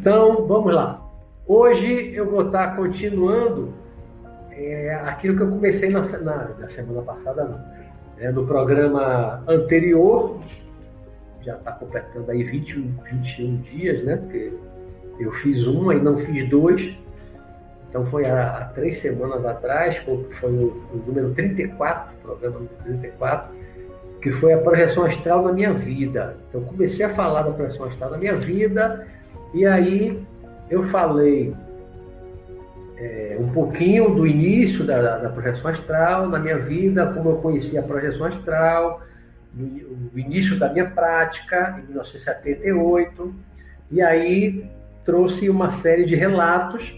Então, vamos lá. Hoje eu vou estar continuando é, aquilo que eu comecei na, na, na semana passada, não. É, no programa anterior, já está completando aí 21, 21 dias, né? Porque eu fiz um e não fiz dois. Então foi há, há três semanas atrás, foi o, o número 34, programa número 34, que foi a projeção astral na minha vida. Então comecei a falar da projeção astral na minha vida, e aí eu falei é, um pouquinho do início da, da, projeção astral na minha vida, como eu conheci a projeção astral, o início da minha prática, em 1978, e aí trouxe uma série de relatos.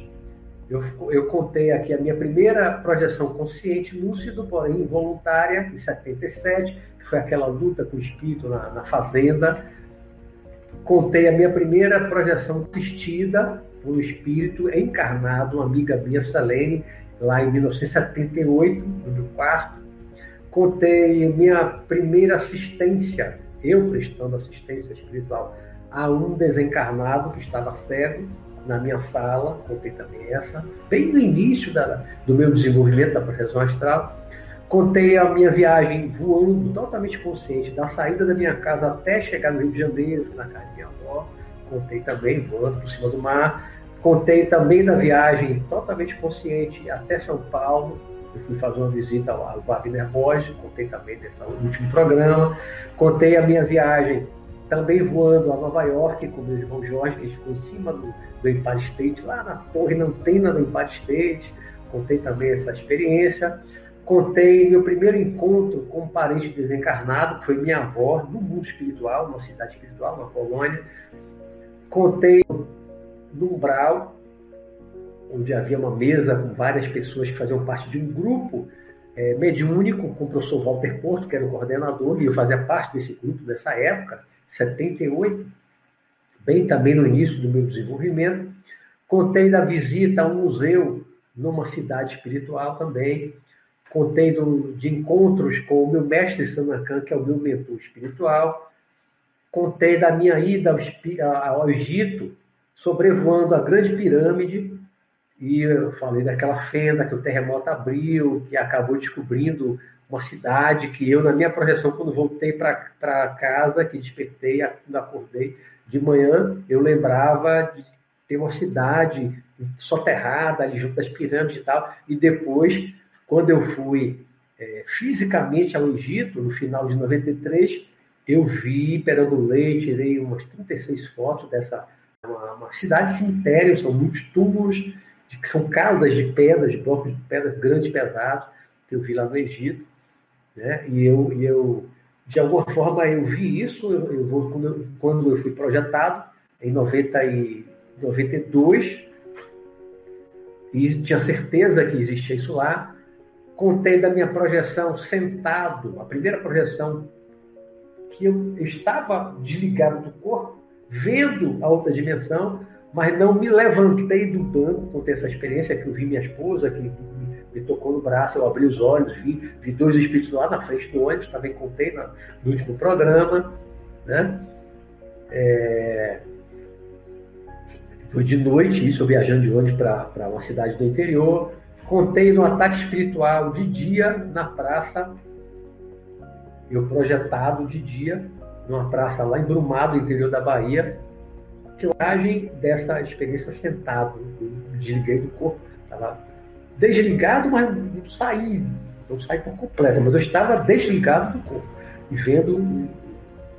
Eu, eu contei aqui a minha primeira projeção consciente, lúcido, porém involuntária, em 77, que foi aquela luta com o espírito na, na fazenda. Contei a minha primeira projeção assistida por um espírito encarnado, uma amiga minha, Salene, lá em 1978, no meu quarto. Contei minha primeira assistência, eu prestando assistência espiritual a um desencarnado que estava cego na minha sala, contei também essa, bem no início da, do meu desenvolvimento da projeção astral. Contei a minha viagem voando, totalmente consciente, da saída da minha casa até chegar no Rio de Janeiro, na casa da minha avó. Contei também voando por cima do mar. Contei também da viagem totalmente consciente até São Paulo. Eu fui fazer uma visita ao Wagner Borges, contei também nesse último programa. Contei a minha viagem também voando a Nova York com meu irmão Jorge, que ficou em cima do, do Empire State, lá na torre, na antena do Empire State. Contei também essa experiência. Contei meu primeiro encontro com um parente desencarnado, que foi minha avó, no mundo espiritual, numa cidade espiritual, uma colônia. Contei no umbral, onde havia uma mesa com várias pessoas que faziam parte de um grupo é, mediúnico, com o professor Walter Porto, que era o coordenador, e eu fazia parte desse grupo nessa época, 78, bem também no início do meu desenvolvimento. Contei da visita a um museu numa cidade espiritual também, contei do, de encontros com o meu mestre Sanakan, que é o meu mentor espiritual, contei da minha ida ao, ao Egito, sobrevoando a grande pirâmide, e eu falei daquela fenda que o terremoto abriu, que acabou descobrindo uma cidade que eu, na minha projeção, quando voltei para casa, que despertei, quando acordei de manhã, eu lembrava de ter uma cidade soterrada ali junto das pirâmides e tal, e depois quando eu fui é, fisicamente ao Egito, no final de 93, eu vi Perambulei, tirei umas 36 fotos dessa uma, uma cidade cemitério, são muitos túmulos, de, que são casas de pedras, blocos de pedras grandes, pesados, que eu vi lá no Egito. Né? E, eu, e eu, de alguma forma, eu vi isso, eu, eu vou, quando, eu, quando eu fui projetado, em 90 e 92, e tinha certeza que existia isso lá, contei da minha projeção sentado, a primeira projeção que eu estava desligado do corpo, vendo a outra dimensão, mas não me levantei do banco, contei essa experiência que eu vi minha esposa, que me tocou no braço, eu abri os olhos, vi, vi dois espíritos lá na frente do ônibus, também contei no, no último programa, né? É... Foi de noite, isso eu viajando de ônibus para uma cidade do interior, Contei no ataque espiritual de dia na praça, eu projetado de dia, numa praça lá em Brumado, interior da Bahia, filmagem dessa experiência sentado, eu desliguei do corpo, estava desligado, mas não saí, não saí por completo, mas eu estava desligado do corpo, e vendo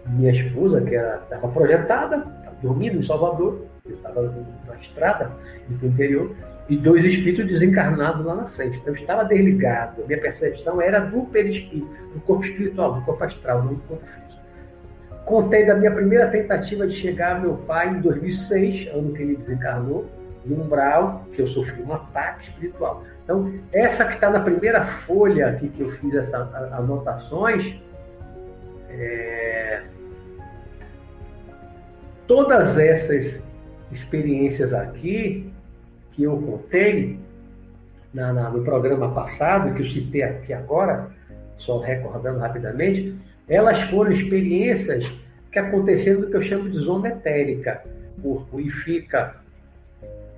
minha esposa, que estava projetada, dormindo em Salvador, eu estava na estrada, no interior, e dois espíritos desencarnados lá na frente. Então eu estava desligado. A minha percepção era do perispírito, do corpo espiritual, do corpo astral, não do corpo físico. Contei da minha primeira tentativa de chegar ao meu pai em 2006, ano que ele desencarnou, no umbral, que eu sofri um ataque espiritual. Então, essa que está na primeira folha aqui que eu fiz essas anotações, é... todas essas experiências aqui que eu contei na, na, no programa passado, que eu citei aqui agora, só recordando rapidamente, elas foram experiências que aconteceram do que eu chamo de zona etérica. corpo e fica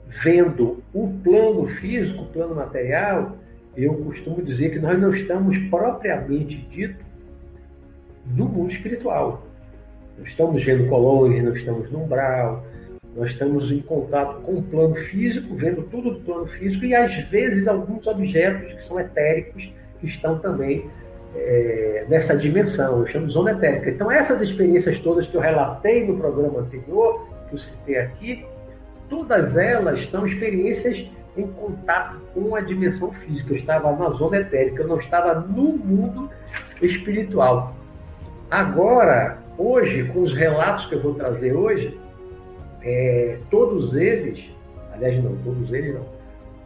vendo o plano físico, o plano material, eu costumo dizer que nós não estamos propriamente dito no mundo espiritual. Não estamos vendo colônias, não estamos no umbral, nós estamos em contato com o plano físico, vendo tudo do plano físico e às vezes alguns objetos que são etéricos que estão também é, nessa dimensão, eu chamo zona etérica. Então essas experiências todas que eu relatei no programa anterior, que eu citei aqui, todas elas são experiências em contato com a dimensão física. Eu estava na zona etérica, eu não estava no mundo espiritual. Agora, hoje, com os relatos que eu vou trazer hoje, é, todos eles, aliás, não, todos eles não,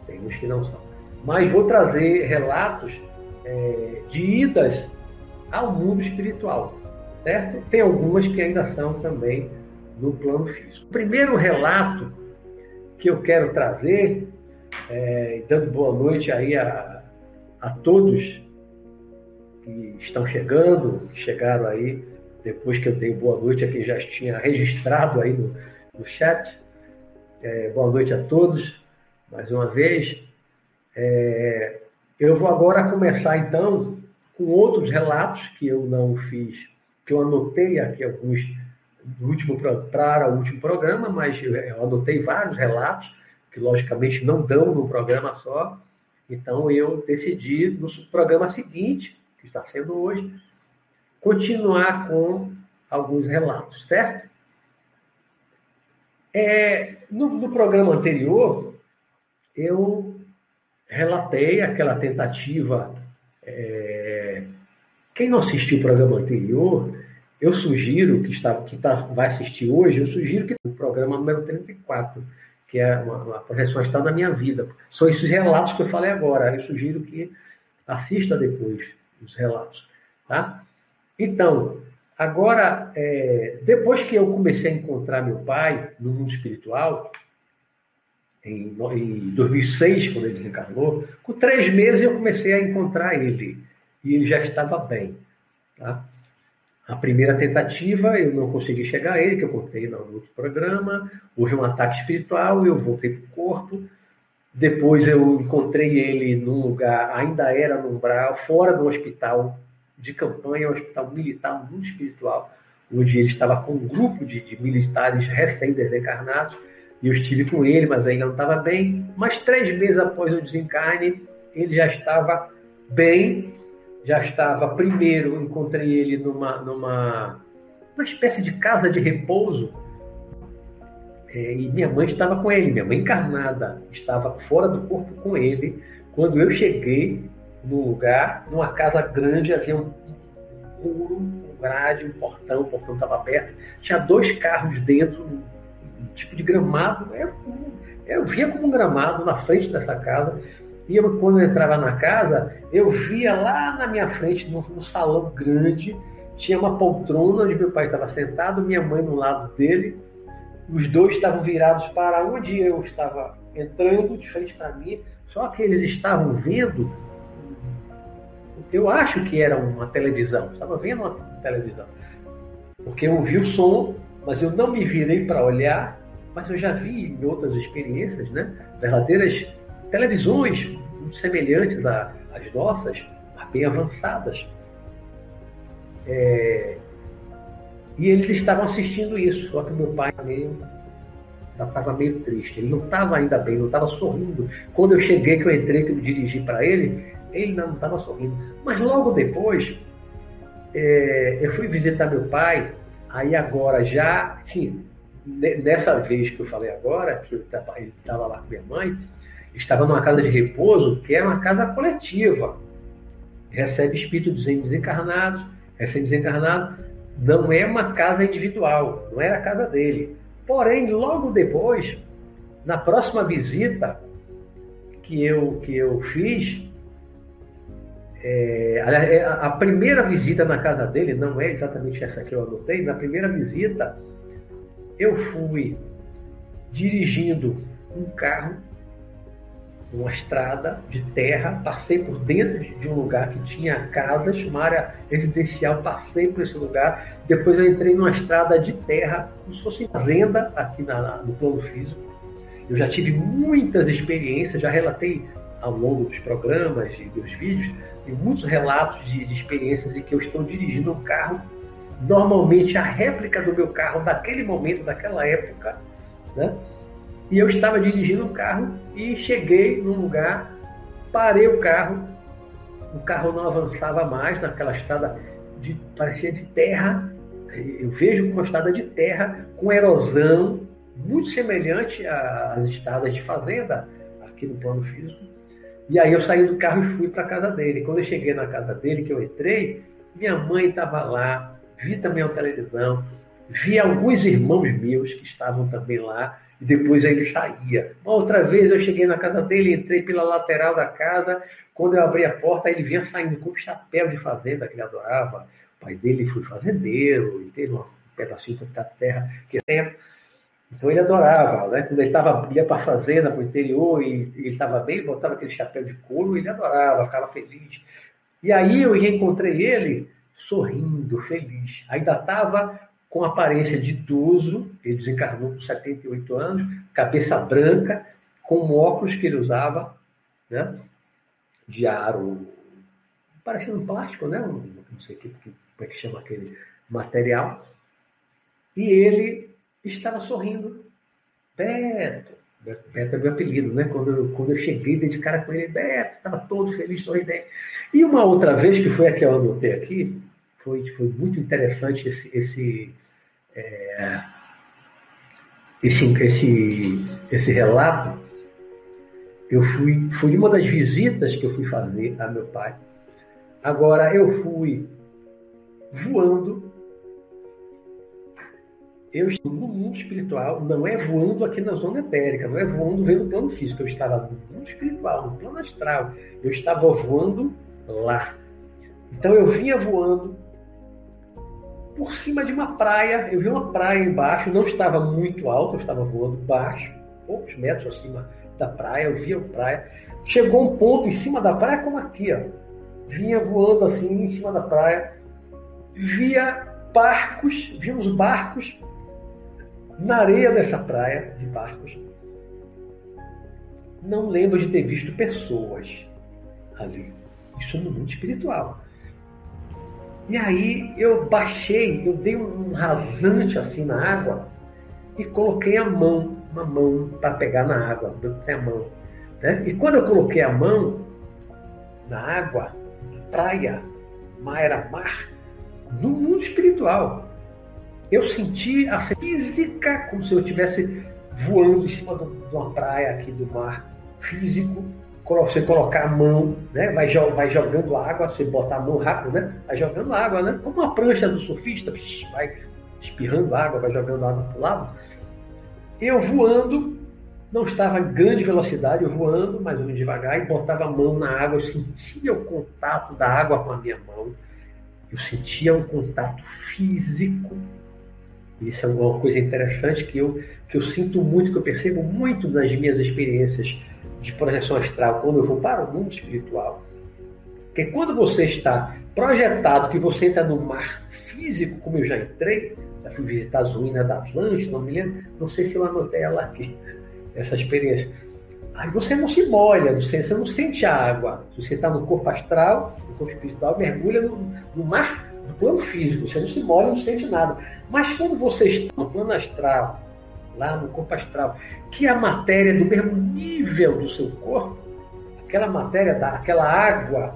tem uns que não são, mas vou trazer relatos é, de idas ao mundo espiritual, certo? Tem algumas que ainda são também no plano físico. O primeiro relato que eu quero trazer, é, dando boa noite aí a, a todos que estão chegando, que chegaram aí depois que eu dei boa noite a quem já tinha registrado aí no, no chat. É, boa noite a todos, mais uma vez. É, eu vou agora começar então com outros relatos que eu não fiz, que eu anotei aqui alguns do último para o último programa, mas eu anotei vários relatos que logicamente não dão no programa só. Então eu decidi no programa seguinte, que está sendo hoje, continuar com alguns relatos, certo? É, no, no programa anterior, eu relatei aquela tentativa. É, quem não assistiu o programa anterior, eu sugiro, que, está, que está vai assistir hoje, eu sugiro que o programa número 34, que é uma, uma profissão está na minha vida. São esses relatos que eu falei agora. Eu sugiro que assista depois os relatos. Tá? Então, Agora, é, depois que eu comecei a encontrar meu pai no mundo espiritual, em, em 2006, quando ele desencarnou, com três meses eu comecei a encontrar ele. E ele já estava bem. Tá? A primeira tentativa, eu não consegui chegar a ele, que eu contei no outro programa. Houve um ataque espiritual, eu voltei para o corpo. Depois eu encontrei ele num lugar, ainda era no umbral, fora do hospital, de campanha ao Hospital Militar Mundo Espiritual, onde ele estava com um grupo de, de militares recém-desencarnados, e eu estive com ele, mas ainda não estava bem. Mas três meses após o desencarne, ele já estava bem, já estava. Primeiro, encontrei ele numa, numa uma espécie de casa de repouso, é, e minha mãe estava com ele, minha mãe encarnada estava fora do corpo com ele. Quando eu cheguei, num lugar, numa casa grande, havia um muro, um grade, um portão, o portão estava aberto, tinha dois carros dentro, um, tipo de gramado, eu, eu via como um gramado na frente dessa casa, e eu, quando eu entrava na casa, eu via lá na minha frente, no, no salão grande, tinha uma poltrona onde meu pai estava sentado, minha mãe no lado dele, os dois estavam virados para onde eu estava entrando, de frente para mim, só que eles estavam vendo eu acho que era uma televisão, estava vendo uma televisão. Porque eu ouvi o som, mas eu não me virei para olhar, mas eu já vi em outras experiências, né, verdadeiras televisões semelhantes às nossas, mas bem avançadas. É... E eles estavam assistindo isso, só que meu pai meio estava meio triste. Ele não estava ainda bem, não estava sorrindo. Quando eu cheguei, que eu entrei, que eu me dirigi para ele, ele não estava sorrindo. Mas logo depois, é, eu fui visitar meu pai, aí agora já, sim, dessa vez que eu falei agora, que ele estava lá com minha mãe, estava numa casa de repouso, que é uma casa coletiva. Recebe espíritos desencarnados, recém desencarnado, não é uma casa individual, não era a casa dele. Porém, logo depois, na próxima visita que eu, que eu fiz, é, é, a, primeira visita na casa dele, não é exatamente essa que eu anotei, na primeira visita eu fui dirigindo um carro uma estrada de terra, passei por dentro de um lugar que tinha casas, uma área residencial, passei por esse lugar, depois eu entrei numa estrada de terra, como se fosse fazenda aqui na, no plano físico. Eu já tive muitas experiências, já relatei ao longo dos programas e dos vídeos, tem muitos relatos de, de experiências em que eu estou dirigindo um carro, normalmente a réplica do meu carro daquele momento, daquela época, né? E eu estava dirigindo um carro e cheguei num lugar, parei o carro, o carro não avançava mais naquela estrada de parecia de terra. Eu vejo uma estrada de terra com erosão, muito semelhante às estradas de fazenda aqui no plano físico. E aí eu saí do carro e fui para a casa dele. Quando eu cheguei na casa dele, que eu entrei, minha mãe estava lá, vi também a televisão, vi alguns irmãos meus que estavam também lá e depois ele saía. Uma outra vez eu cheguei na casa dele, entrei pela lateral da casa, quando eu abri a porta, ele vinha saindo com um chapéu de fazenda que ele adorava. O pai dele foi fazendeiro, ele teve um pedacinho da terra que tempo. Então ele adorava, né? Quando ele tava, ia para a fazenda, para o interior, e, ele estava bem, botava aquele chapéu de couro, ele adorava, ficava feliz. E aí eu encontrei ele sorrindo, feliz. Ainda estava com aparência de idoso, ele desencarnou com 78 anos, cabeça branca, com um óculos que ele usava, né, de aro, parecendo plástico, né, não sei que, que, como é que chama aquele material, e ele estava sorrindo. Beto, Beto é meu apelido, né? Quando eu, quando eu cheguei, dei de cara com ele, Beto, estava todo feliz, sorridente. E uma outra vez, que foi a que eu anotei aqui, foi, foi muito interessante esse, esse, é, esse, esse, esse relato, eu fui, foi uma das visitas que eu fui fazer a meu pai. Agora, eu fui voando. Eu estou no mundo espiritual, não é voando aqui na zona etérica, não é voando vendo o plano físico. Eu estava no mundo espiritual, no plano astral. Eu estava voando lá. Então eu vinha voando por cima de uma praia. Eu vi uma praia embaixo, não estava muito alto, eu estava voando baixo, poucos metros acima da praia. Eu via a praia. Chegou um ponto em cima da praia, como aqui, ó. Vinha voando assim em cima da praia. Via barcos, vimos barcos na areia dessa praia de barcos. Não lembro de ter visto pessoas ali. Isso no mundo espiritual. E aí eu baixei, eu dei um rasante assim na água e coloquei a mão, uma mão para pegar na água, a mão. Né? E quando eu coloquei a mão na água, praia, mar era mar, no mundo espiritual, eu senti a física como se eu estivesse voando em cima de uma praia aqui do mar físico, você colocar a mão, né? vai, vai jogando água, você botar a mão rápido, né? vai jogando água, né? como uma prancha do surfista, vai espirrando água, vai jogando água para o lado. Eu voando, não estava em grande velocidade, eu voando, mas eu devagar, e botava a mão na água, eu sentia o contato da água com a minha mão, eu sentia um contato físico. Isso é uma coisa interessante que eu, que eu sinto muito, que eu percebo muito nas minhas experiências de projeção astral, quando eu vou para o mundo espiritual, que quando você está projetado, que você entra no mar físico, como eu já entrei, já fui visitar as ruínas da Atlântida, não me lembro, não sei se eu anotei ela aqui, essa experiência. Aí você não se molha, você, você não sente a água. Se você está no corpo astral, no corpo espiritual, mergulha no, no mar do plano físico, você não se molha, não sente nada. Mas quando você está no plano astral, lá no corpo astral, que é a matéria do mesmo nível do seu corpo, aquela matéria, da, aquela água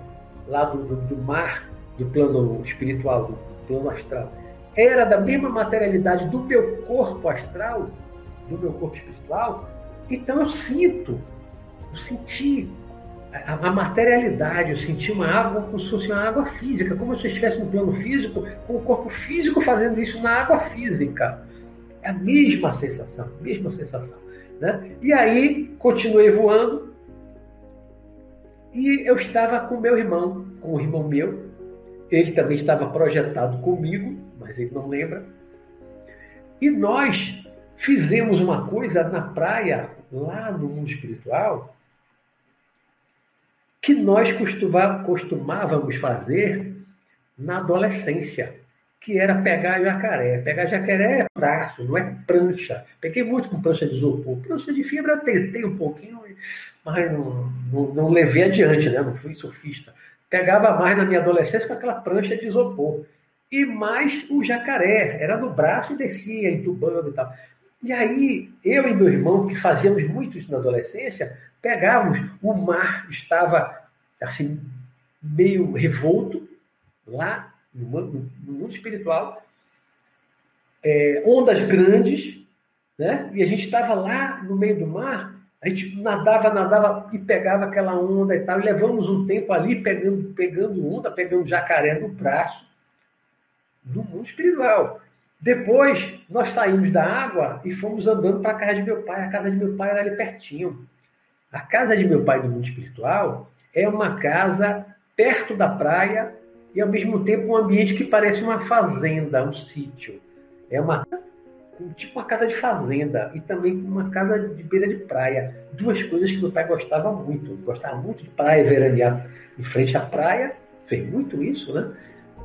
lá do, do, do mar, do plano espiritual, do plano astral, era da mesma materialidade do meu corpo astral, do meu corpo espiritual, então eu sinto, eu senti a, a materialidade, eu senti uma água como se fosse uma água física, como se eu estivesse no plano físico, com o corpo físico fazendo isso na água física. É a mesma sensação, mesma sensação. Né? E aí continuei voando e eu estava com meu irmão, com um irmão meu. Ele também estava projetado comigo, mas ele não lembra. E nós fizemos uma coisa na praia, lá no mundo espiritual, que nós costumávamos fazer na adolescência, que era pegar jacaré. Pegar jacaré é braço, não é prancha. Peguei muito com prancha de isopor. Prancha de fibra tentei um pouquinho, mas não, não, não levei adiante, né? não fui surfista. Pegava mais na minha adolescência com aquela prancha de isopor. E mais o jacaré, era no braço e descia, entubando e tal. E aí, eu e meu irmão, que fazíamos muito isso na adolescência, pegávamos, o mar estava assim, meio revolto, lá no mundo, no mundo espiritual, é, ondas grandes, né? e a gente estava lá no meio do mar, a gente nadava, nadava e pegava aquela onda e tal, e levamos um tempo ali pegando, pegando onda, pegando jacaré no braço, no mundo espiritual. Depois, nós saímos da água e fomos andando para a casa de meu pai. A casa de meu pai era ali pertinho. A casa de meu pai do mundo espiritual é uma casa perto da praia e, ao mesmo tempo, um ambiente que parece uma fazenda, um sítio. É uma tipo uma casa de fazenda e também uma casa de beira de praia. Duas coisas que meu pai gostava muito. Gostava muito de praia, veranear em frente à praia. Fez muito isso, né?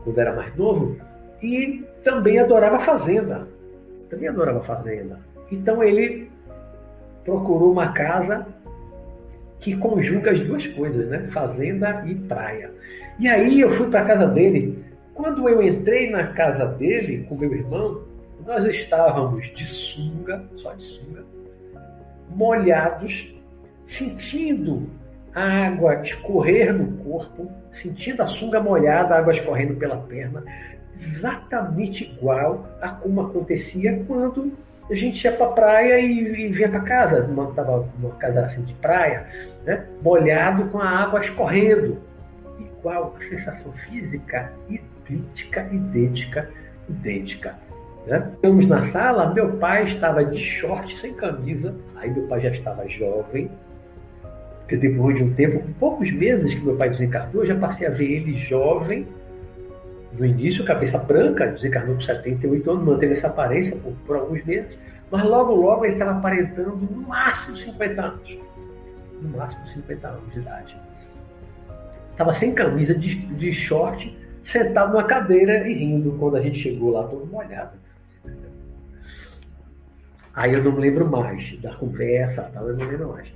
Quando era mais novo e também adorava fazenda. Também adorava fazenda. Então ele procurou uma casa que conjuga as duas coisas, né? Fazenda e praia. E aí eu fui para a casa dele. Quando eu entrei na casa dele com meu irmão, nós estávamos de sunga, só de sunga, molhados, sentindo a água escorrer no corpo, sentindo a sunga molhada, a água escorrendo pela perna, exatamente igual a como acontecia quando a gente ia para a praia e, e vinha para casa, estava numa casa assim de praia, né? molhado com a água escorrendo. Igual, a sensação física idêntica, idêntica, idêntica. Né? Estamos na sala, meu pai estava de short, sem camisa, aí meu pai já estava jovem, porque depois de um tempo, poucos meses que meu pai desencarnou, eu já passei a ver ele jovem, no início, cabeça branca, desencarnou com 78 anos, manteve essa aparência por, por alguns meses, mas logo, logo ele estava aparentando no máximo 50 anos. No máximo 50 anos de idade. Estava sem camisa, de, de short, sentado numa cadeira e rindo quando a gente chegou lá, todo molhado. Aí eu não me lembro mais da conversa, tal, eu não lembro mais.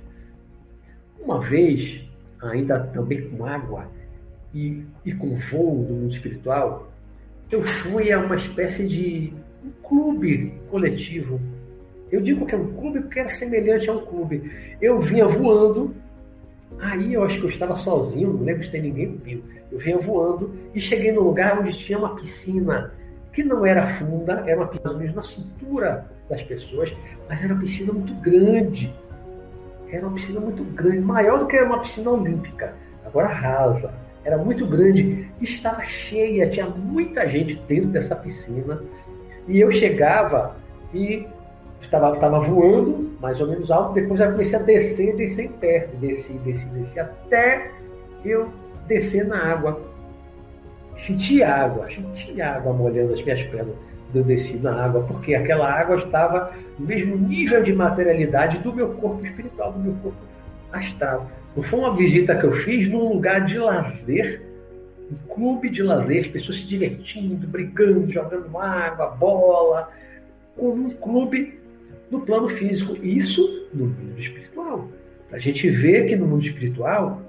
Uma vez, ainda também com água, e, e com voo do mundo espiritual, eu fui a uma espécie de um clube coletivo. Eu digo que é um clube porque era semelhante a um clube. Eu vinha voando, aí eu acho que eu estava sozinho, não lembro se tem ninguém comigo. Eu vinha voando e cheguei num lugar onde tinha uma piscina que não era funda, era uma piscina mesmo na cintura das pessoas, mas era uma piscina muito grande. Era uma piscina muito grande, maior do que uma piscina olímpica, agora rasa era muito grande, estava cheia, tinha muita gente dentro dessa piscina. E eu chegava e estava, estava voando, mais ou menos alto, depois eu comecei a descer, descer em pé, desci, desci, desci, até eu descer na água. Senti água, senti água molhando as minhas pernas eu desci na água, porque aquela água estava no mesmo nível de materialidade do meu corpo espiritual, do meu corpo astral. Não foi uma visita que eu fiz num lugar de lazer, um clube de lazer, as pessoas se divertindo, brigando, jogando água, bola, como um clube no plano físico. Isso no mundo espiritual. A gente vê que no mundo espiritual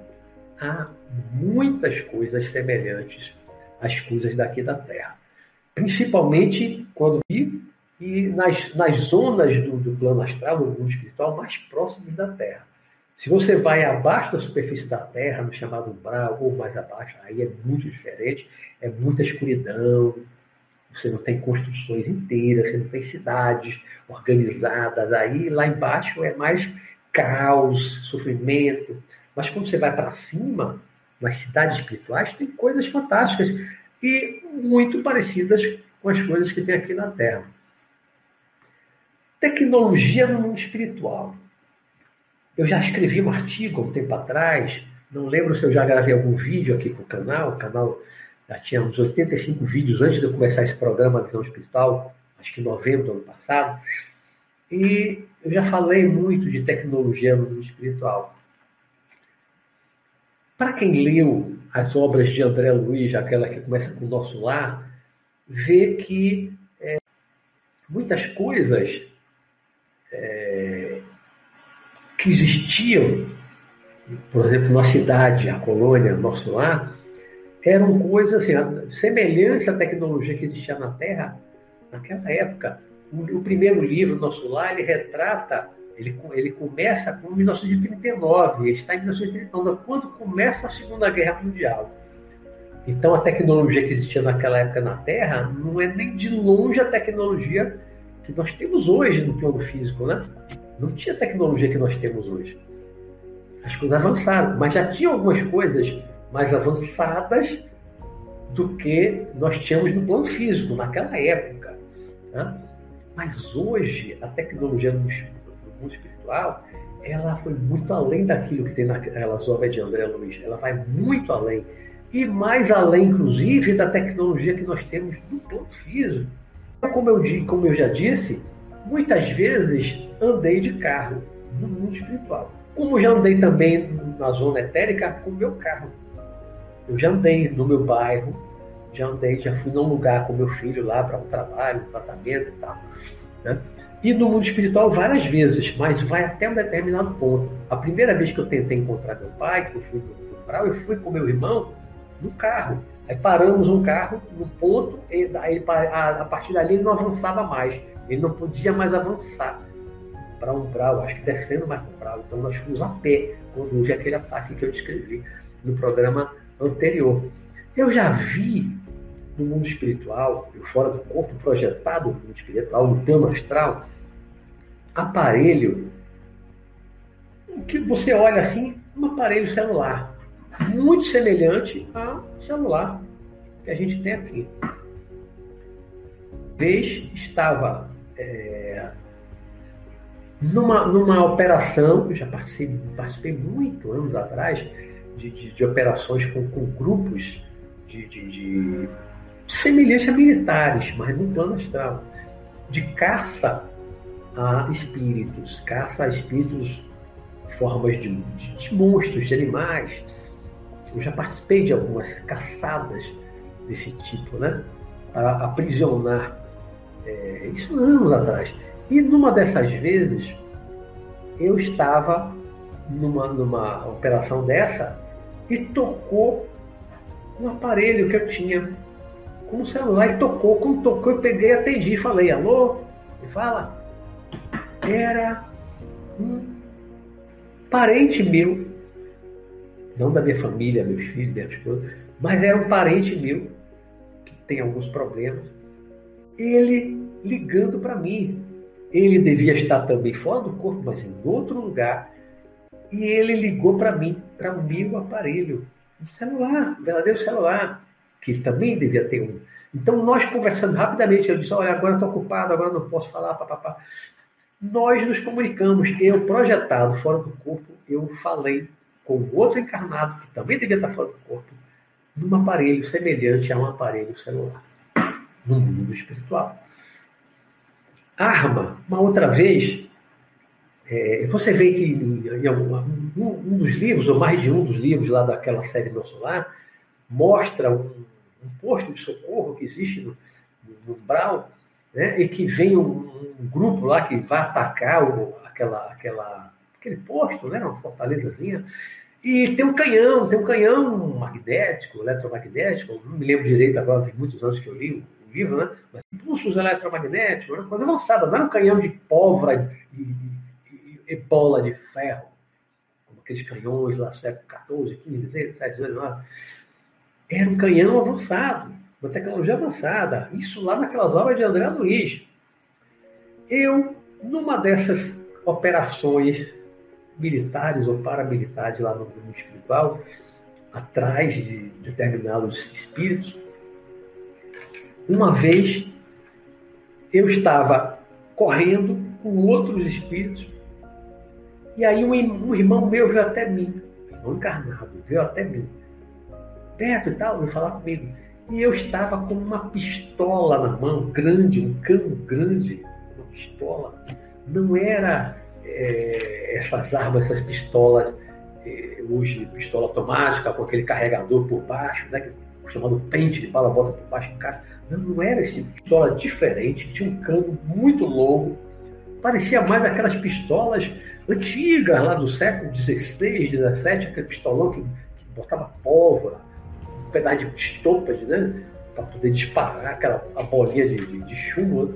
há muitas coisas semelhantes às coisas daqui da Terra. Principalmente quando vi e nas, nas zonas do, do plano astral, do mundo espiritual, mais próximos da Terra. Se você vai abaixo da superfície da Terra, no chamado umbral, ou mais abaixo, aí é muito diferente, é muita escuridão, você não tem construções inteiras, você não tem cidades organizadas, aí lá embaixo é mais caos, sofrimento. Mas quando você vai para cima, nas cidades espirituais, tem coisas fantásticas e muito parecidas com as coisas que tem aqui na Terra. Tecnologia no mundo espiritual. Eu já escrevi um artigo há um tempo atrás, não lembro se eu já gravei algum vídeo aqui para o canal, o canal já tinha uns 85 vídeos antes de eu começar esse programa Visão Espiritual, acho que em novembro do ano passado, e eu já falei muito de tecnologia no mundo espiritual. Para quem leu as obras de André Luiz, aquela que começa com o Nosso Lar, vê que é, muitas coisas é, que existiam, por exemplo, na cidade, a colônia, Nosso Lar, eram coisas assim, semelhantes à tecnologia que existia na Terra naquela época. O, o primeiro livro, Nosso Lar, ele retrata ele, ele começa com 1939, ele está em 1939, quando começa a Segunda Guerra Mundial. Então a tecnologia que existia naquela época na Terra não é nem de longe a tecnologia que nós temos hoje no plano físico, né? Não tinha a tecnologia que nós temos hoje. As coisas avançaram, mas já tinha algumas coisas mais avançadas do que nós tínhamos no plano físico naquela época. Né? Mas hoje a tecnologia nos mundo espiritual, ela foi muito além daquilo que tem naquelas obras de André Luiz. Ela vai muito além. E mais além, inclusive, da tecnologia que nós temos no plano físico. Como eu, como eu já disse, muitas vezes andei de carro no mundo espiritual. Como já andei também na zona etérica com o meu carro. Eu já andei no meu bairro, já andei, já fui num lugar com meu filho lá para um trabalho, um tratamento e tal. Né? E no mundo espiritual várias vezes, mas vai até um determinado ponto. A primeira vez que eu tentei encontrar meu pai, que eu fui no Brau, eu fui com meu irmão no carro. Aí paramos um carro no ponto, e aí, a, partir dali ele não avançava mais. Ele não podia mais avançar para um Brau, acho que descendo mais para o Brau. Então nós fomos a pé houve aquele ataque que eu descrevi no programa anterior. Eu já vi no mundo espiritual, fora do corpo, projetado no mundo espiritual, no plano astral, aparelho que você olha assim, um aparelho celular, muito semelhante ao celular que a gente tem aqui. Vez estava é, numa, numa operação, eu já participei, participei muito anos atrás de, de, de operações com, com grupos de, de semelhante a militares, mas no plano astral, de caça a espíritos, caça a espíritos, formas de, de, de monstros, de animais. Eu já participei de algumas caçadas desse tipo, né? Para aprisionar. É, isso anos atrás. E numa dessas vezes, eu estava numa, numa operação dessa e tocou um aparelho que eu tinha com o celular e tocou. Quando tocou, eu peguei, atendi e falei, alô? Me fala. Era um parente meu, não da minha família, meus filhos, minha esposa, mas era um parente meu que tem alguns problemas. Ele ligando para mim. Ele devia estar também fora do corpo, mas em outro lugar. E ele ligou para mim, para o meu aparelho, um celular, um verdadeiro celular que também devia ter um. Então, nós conversando rapidamente, eu disse: Olha, agora estou ocupado, agora não posso falar, papapá. Nós nos comunicamos. Eu, projetado fora do corpo, eu falei com outro encarnado, que também devia estar fora do corpo, num aparelho semelhante a um aparelho celular, no mundo espiritual. Arma, uma outra vez, é, você vê que em, algum, um, um, dos livros, ou mais de um dos livros lá daquela série Meu Solar, mostra um, um posto de socorro que existe no, no Brau, né, e que vem um, um, grupo lá que vai atacar o, aquela, aquela, aquele posto, né, uma fortalezazinha, e tem um canhão, tem um canhão magnético, eletromagnético, não me lembro direito agora, tem muitos anos que eu li o livro, né, mas impulsos eletromagnéticos, uma coisa avançada, não era um canhão de pólvora e, e, e bola de ferro, como aqueles canhões lá, século XIV, XV, XVI, XVII, XIX, era um canhão avançado, uma tecnologia avançada. Isso lá naquelas obras de André Luiz. Eu, numa dessas operações militares ou paramilitares lá no mundo espiritual, atrás de determinados espíritos, uma vez eu estava correndo com outros espíritos e aí um, irmão meu veio até mim, irmão encarnado, veio até mim perto e tal, veio falar comigo. E eu estava com uma pistola na mão, grande, um cano grande, uma pistola. Não era é, essas armas, essas pistolas, é, hoje pistola automática com aquele carregador por baixo, né, chamado pente de bala, bota por baixo do cara. Não, era esse pistola diferente, tinha um cano muito longo, parecia mais aquelas pistolas antigas lá do século XVI, XVII, aquele pistolão que, que botava pólvora, um pedaço de estopas, né? Para poder disparar aquela a bolinha de, de, de chumbo.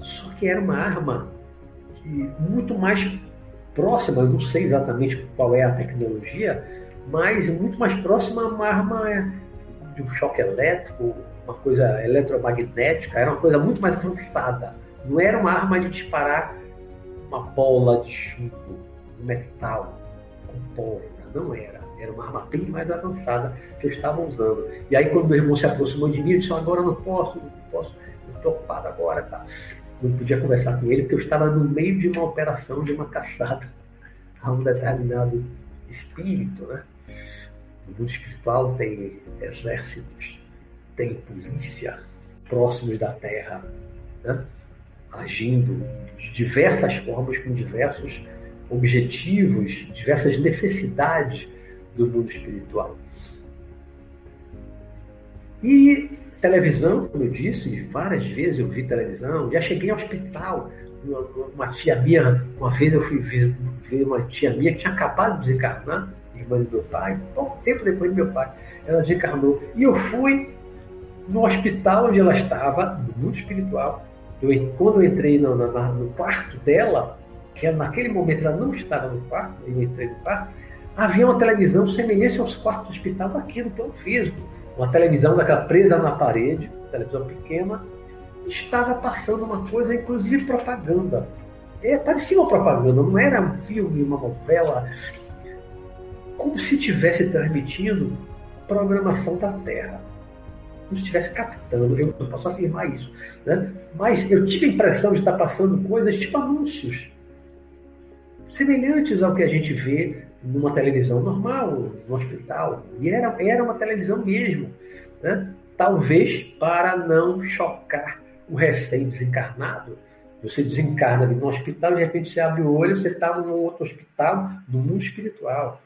Só que era uma arma que, muito mais próxima, não sei exatamente qual é a tecnologia, mas muito mais próxima a uma arma de um choque elétrico, uma coisa eletromagnética, era uma coisa muito mais avançada. Não era uma arma de disparar uma bola de chumbo, um metal, com pólvora. Não era. Era uma arma bem mais avançada que eu estava usando. E aí, quando meu irmão se aproximou de mim, eu disse: Agora eu não posso, não posso, estou ocupado agora. Tá? Não podia conversar com ele, porque eu estava no meio de uma operação, de uma caçada a um determinado espírito. Né? No mundo espiritual tem exércitos, tem polícia próximos da Terra. Né? agindo de diversas formas, com diversos objetivos, diversas necessidades do mundo espiritual. E televisão, como eu disse, várias vezes eu vi televisão, já cheguei ao hospital. Uma, uma tia minha, uma vez eu fui ver uma tia minha que tinha acabado de desencarnar, irmã do meu pai, pouco tempo depois do meu pai, ela desencarnou. E eu fui no hospital onde ela estava, no mundo espiritual, eu, quando eu entrei no, no, no, quarto dela, que naquele momento ela não estava no quarto, eu entrei no quarto, havia uma televisão semelhante aos quartos do hospital aqui no plano físico. Uma televisão daquela presa na parede, televisão pequena, estava passando uma coisa, inclusive propaganda. É, parecia uma propaganda, não era um filme, uma novela, como se estivesse transmitindo programação da Terra estivesse captando, eu não posso afirmar isso, né? mas eu tive a impressão de estar passando coisas tipo anúncios, semelhantes ao que a gente vê numa televisão normal, no hospital, e era, era uma televisão mesmo, né? talvez para não chocar o recém-desencarnado. Você desencarna ali no hospital, de repente você abre o olho, você está num outro hospital, no mundo espiritual.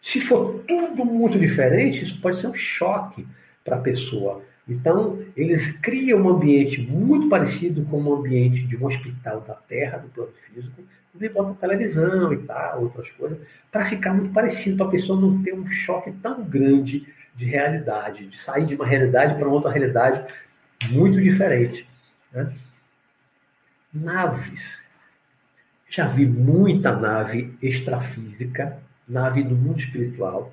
Se for tudo muito diferente, isso pode ser um choque para a pessoa. Então, eles criam um ambiente muito parecido com o ambiente de um hospital da Terra, do plano físico, e bota televisão e tal, outras coisas, para ficar muito parecido, para a pessoa não ter um choque tão grande de realidade, de sair de uma realidade para outra realidade muito diferente. Né? Naves. Já vi muita nave extrafísica, nave do mundo espiritual,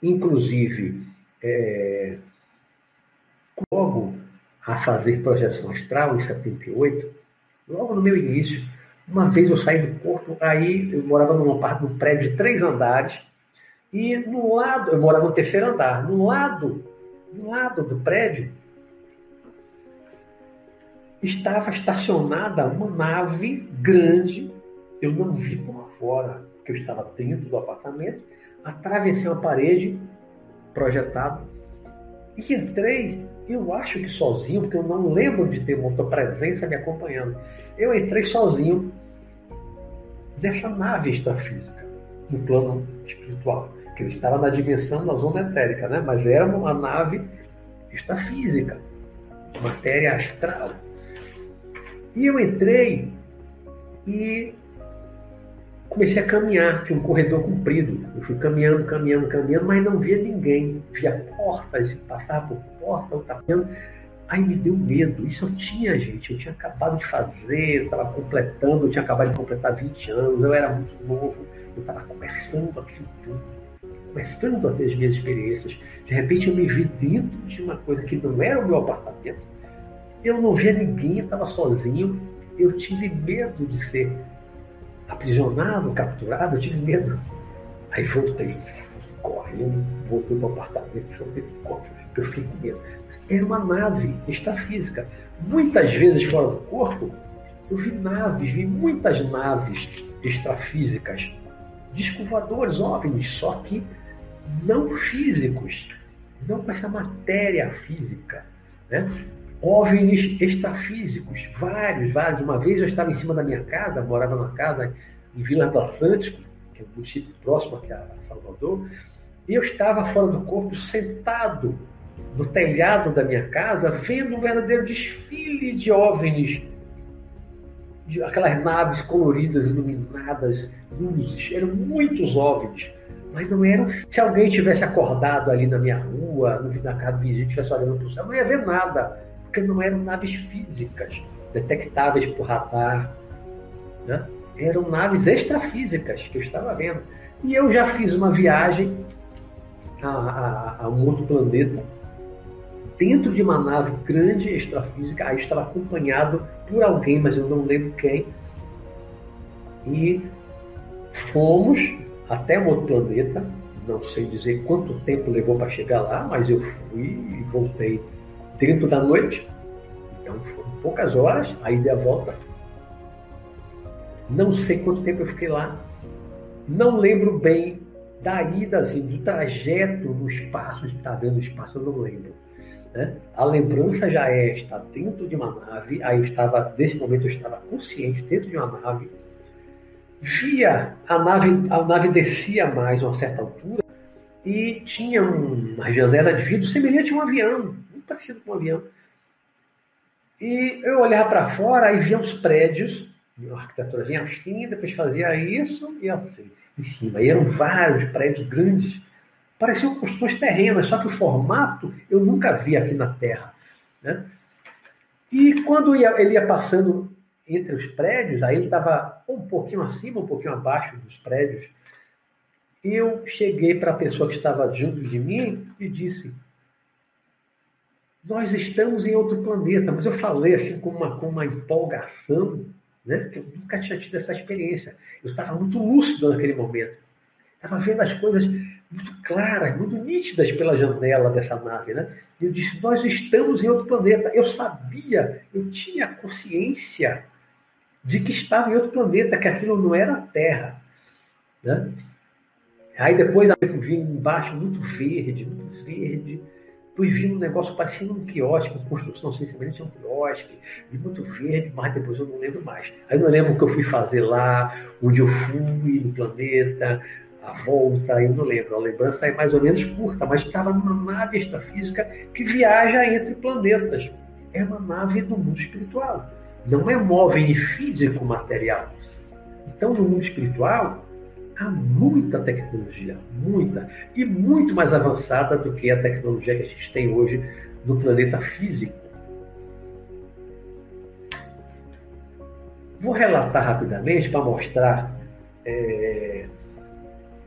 inclusive é, logo a fazer projeção astral, em 78, logo no meu início, uma vez eu saí do corpo, aí eu morava numa parte de um prédio de três andares, e no lado, eu morava no terceiro andar, no lado, no lado do prédio, estava estacionada uma nave grande, eu não vi por fora, porque eu estava dentro do apartamento, atravessei uma parede projetado. E entrei, eu acho que sozinho, porque eu não lembro de ter uma presença me acompanhando. Eu entrei sozinho nessa nave extrafísica, no plano espiritual, que eu estava na dimensão da zona etérica, né? mas era uma nave extrafísica, matéria astral. E eu entrei e comecei a caminhar, tinha um corredor comprido. Eu fui caminhando, caminhando, caminhando, mas não via ninguém. Via portas, passava por porta, eu estava. Aí me deu medo. Isso eu tinha, gente. Eu tinha acabado de fazer, estava completando, eu tinha acabado de completar 20 anos, eu era muito novo, eu estava começando aquilo tudo, começando a ter as minhas experiências. De repente eu me vi dentro de uma coisa que não era o meu apartamento. Eu não via ninguém, eu estava sozinho. Eu tive medo de ser aprisionado, capturado, eu tive medo. Aí voltei, correndo, voltei para o apartamento, voltei corpo, eu fiquei com medo. Era uma nave extrafísica. Muitas vezes fora do corpo, eu vi naves, vi muitas naves extrafísicas, discos voadores, OVNIs, só que não físicos, não com essa matéria física. Né? OVNIs extrafísicos, vários, vários. Uma vez eu estava em cima da minha casa, morava numa casa em Vila do Atlântico, que é um município próximo aqui a Salvador, e eu estava fora do corpo, sentado no telhado da minha casa, vendo um verdadeiro desfile de OVNIs, de aquelas naves coloridas, iluminadas, luzes, eram muitos OVNIs, mas não eram. Se alguém tivesse acordado ali na minha rua, na casa do vizinho, estivesse olhando para o céu, não ia ver nada, porque não eram naves físicas, detectáveis por radar, né? eram naves extrafísicas que eu estava vendo. E eu já fiz uma viagem a, a, a um outro planeta, dentro de uma nave grande extrafísica, aí estava acompanhado por alguém, mas eu não lembro quem. E fomos até um outro planeta, não sei dizer quanto tempo levou para chegar lá, mas eu fui e voltei dentro da noite. Então foram poucas horas, aí dei a volta. Não sei quanto tempo eu fiquei lá. Não lembro bem da ida, assim, do trajeto no espaço, de estar vendo o espaço, eu não lembro. Né? A lembrança já é estar dentro de uma nave, aí eu estava, nesse momento eu estava consciente dentro de uma nave, via a nave, a nave descia mais a uma certa altura e tinha uma janela de vidro semelhante a um avião, parecido com um avião. E eu olhava para fora e via os prédios, a arquitetura vinha assim, depois fazia isso e assim, em cima. E eram vários prédios grandes, pareciam construções terrenas, só que o formato eu nunca vi aqui na Terra. Né? E quando ele ia passando entre os prédios, aí ele estava um pouquinho acima, um pouquinho abaixo dos prédios, eu cheguei para a pessoa que estava junto de mim e disse: Nós estamos em outro planeta. Mas eu falei assim com uma, com uma empolgação, né? que eu nunca tinha tido essa experiência. Eu estava muito lúcido naquele momento. Estava vendo as coisas muito claras, muito nítidas pela janela dessa nave. Né? E eu disse: Nós estamos em outro planeta. Eu sabia, eu tinha consciência de que estava em outro planeta, que aquilo não era a Terra. Né? Aí depois eu vi embaixo muito verde, muito verde. Depois vi um negócio parecendo um quiosque, uma construção sem semelhante a um quiosque, vi muito verde, mas depois eu não lembro mais. Aí não lembro o que eu fui fazer lá, onde eu fui no planeta, a volta, eu não lembro. A lembrança é mais ou menos curta, mas estava numa nave extrafísica que viaja entre planetas. É uma nave do mundo espiritual não é móvel físico material. Então, no mundo espiritual, há muita tecnologia, muita, e muito mais avançada do que a tecnologia que a gente tem hoje no planeta físico. Vou relatar rapidamente para mostrar é,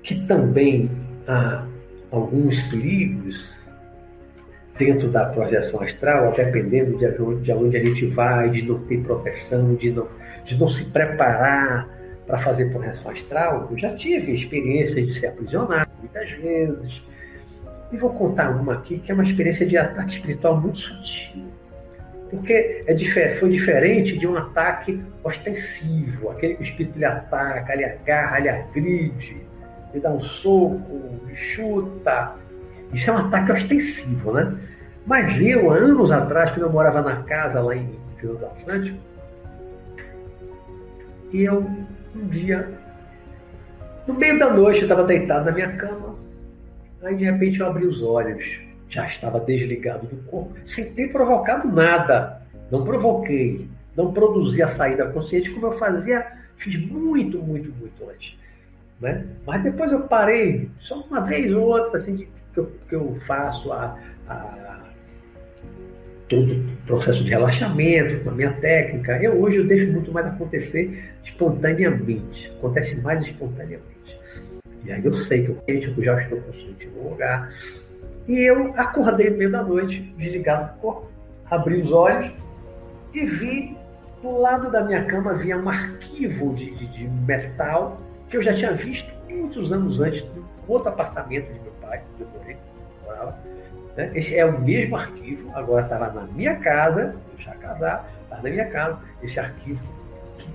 que também há alguns perigos dentro da projeção astral, dependendo de onde, de onde a gente vai, de não ter proteção, de não, de não se preparar para fazer projeção astral, eu já tive experiência de ser aprisionado muitas vezes. E vou contar uma aqui que é uma experiência de ataque espiritual muito sutil. Porque é, foi diferente de um ataque ostensivo, aquele que o espírito lhe ataca, lhe agarra, lhe agride, lhe dá um soco, lhe chuta. Isso é um ataque ostensivo, né? Mas eu, há anos atrás, quando eu morava na casa lá em Rio do Atlântico, eu, um dia, no meio da noite, eu estava deitado na minha cama, aí de repente eu abri os olhos, já estava desligado do corpo, sem ter provocado nada. Não provoquei, não produzi a saída consciente como eu fazia, fiz muito, muito, muito antes. Né? Mas depois eu parei, só uma vez ou outra, assim, que eu, que eu faço a, a todo o processo de relaxamento, com a minha técnica. Eu hoje eu deixo muito mais acontecer espontaneamente, acontece mais espontaneamente. E aí eu sei que eu, já estou consciente no lugar. E eu acordei no meio da noite, desligado do corpo, abri os olhos e vi do lado da minha cama havia um arquivo de, de, de metal que eu já tinha visto muitos anos antes no outro apartamento de meu pai, onde eu morei, né? Esse é o mesmo arquivo, agora estava na minha casa, eu já casar, estava na minha casa, esse arquivo.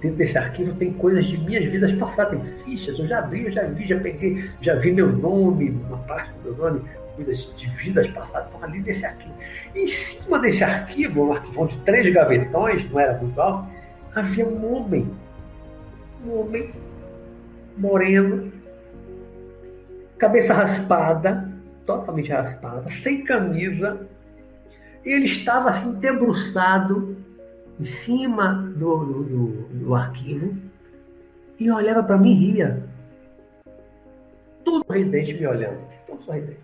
Dentro desse arquivo tem coisas de minhas vidas passadas, tem fichas, eu já abri, eu já vi, já peguei, já vi meu nome, uma parte do meu nome, coisas de vidas passadas, estão ali nesse arquivo. E em cima desse arquivo, um arquivo de três gavetões, não era muito alto, havia um homem. Um homem moreno, cabeça raspada, totalmente raspada, sem camisa. Ele estava assim debruçado em cima do, do, do, do arquivo e olhava para mim e ria. Todo sorridente me olhando, todo sorridente.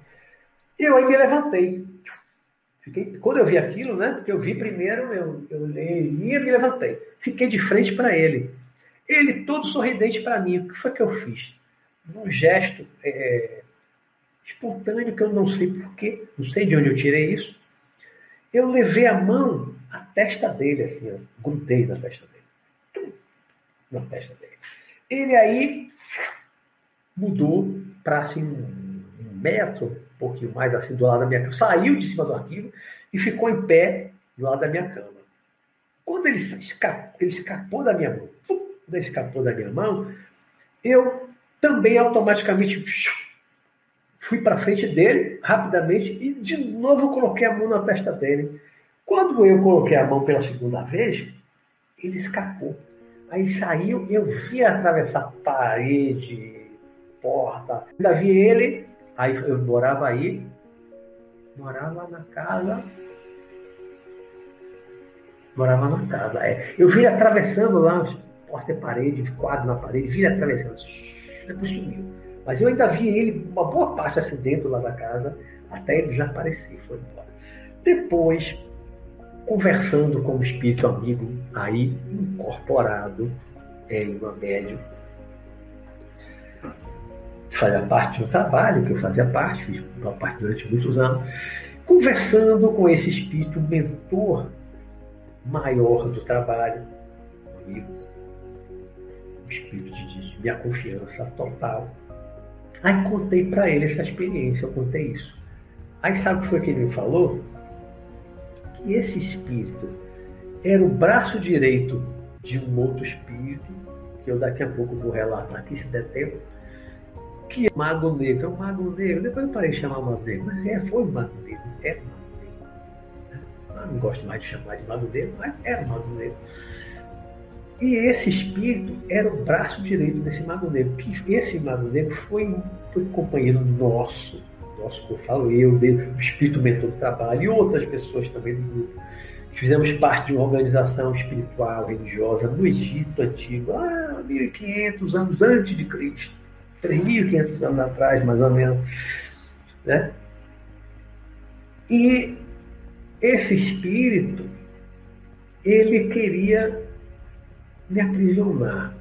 Eu aí me levantei. Fiquei, quando eu vi aquilo, né? Porque eu vi primeiro, eu, eu li e me levantei. Fiquei de frente para ele. Ele todo sorridente para mim. O que foi que eu fiz? Um gesto é, espontâneo que eu não sei porquê, não sei de onde eu tirei isso. Eu levei a mão à testa dele, assim, ó, grudei na testa dele. Na testa dele. Ele aí mudou para assim, um metro, um pouquinho mais assim do lado da minha cama. Saiu de cima do arquivo e ficou em pé do lado da minha cama. Quando ele escapou, ele escapou da minha mão, quando ele escapou da minha mão, eu também automaticamente fui para frente dele rapidamente e de novo coloquei a mão na testa dele. Quando eu coloquei a mão pela segunda vez, ele escapou. Aí saiu, eu vi atravessar parede, porta. Ainda vi ele, aí eu morava aí, morava na casa. Morava na casa. É. Eu vi atravessando lá, porta e parede, quadro na parede, vi atravessando. Depois sumiu. Mas eu ainda vi ele, uma boa parte assim dentro lá da casa, até ele desaparecer, foi embora. Depois, conversando com o espírito amigo aí incorporado em uma médium, fazia parte do trabalho, que eu fazia parte, fiz uma parte durante muitos anos, conversando com esse espírito mentor maior do trabalho, amigo, um espírito de, de minha confiança total. Aí contei para ele essa experiência, eu contei isso. Aí sabe o que foi que ele me falou? Que esse espírito era o braço direito de um outro espírito, que eu daqui a pouco vou relatar aqui se der tempo, que é o Mago Negro. É o Mago Negro. Depois eu parei de chamar Mago Negro. Mas é, foi o Mago Negro. É o Mago Negro. Eu não gosto mais de chamar de Mago Negro, mas era o Mago Negro. E esse espírito era o braço direito desse Mago Negro. Que esse Mago Negro foi, foi companheiro nosso, nosso que eu falo eu, o espírito mentor do trabalho e outras pessoas também do grupo. Fizemos parte de uma organização espiritual, religiosa no Egito Antigo, há 1500 anos antes de Cristo. 3.500 anos atrás, mais ou menos. Né? E esse espírito, ele queria me aprisionar.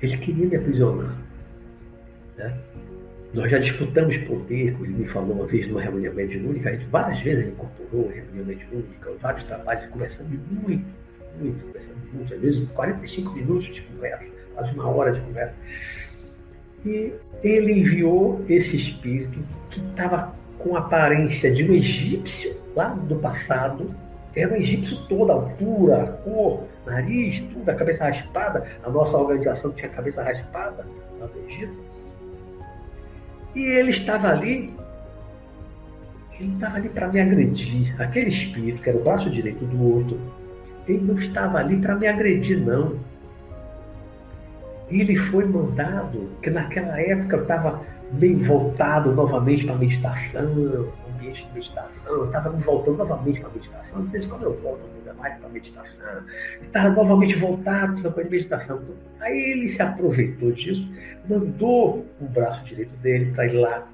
Ele queria me aprisionar. Né? Nós já disputamos poder, ele me falou uma vez numa reunião mediúnica, gente várias vezes ele incorporou reunião mediúnica, vários trabalhos, conversando muito, muito, conversando muito, às vezes 45 minutos de conversa, quase uma hora de conversa. E ele enviou esse espírito que estava com a aparência de um egípcio lá do passado. Era um egípcio toda, altura, cor, nariz, tudo, a cabeça raspada. A nossa organização tinha a cabeça raspada lá do Egito. E ele estava ali, ele estava ali para me agredir. Aquele espírito, que era o braço direito do outro, ele não estava ali para me agredir, não ele foi mandado, que naquela época eu estava bem voltado novamente para a meditação, ambiente de meditação, eu estava me voltando novamente para a meditação, de vez em quando eu volto ainda mais para a meditação, estava novamente voltado para a meditação. Então, aí ele se aproveitou disso, mandou o braço direito dele para ir lá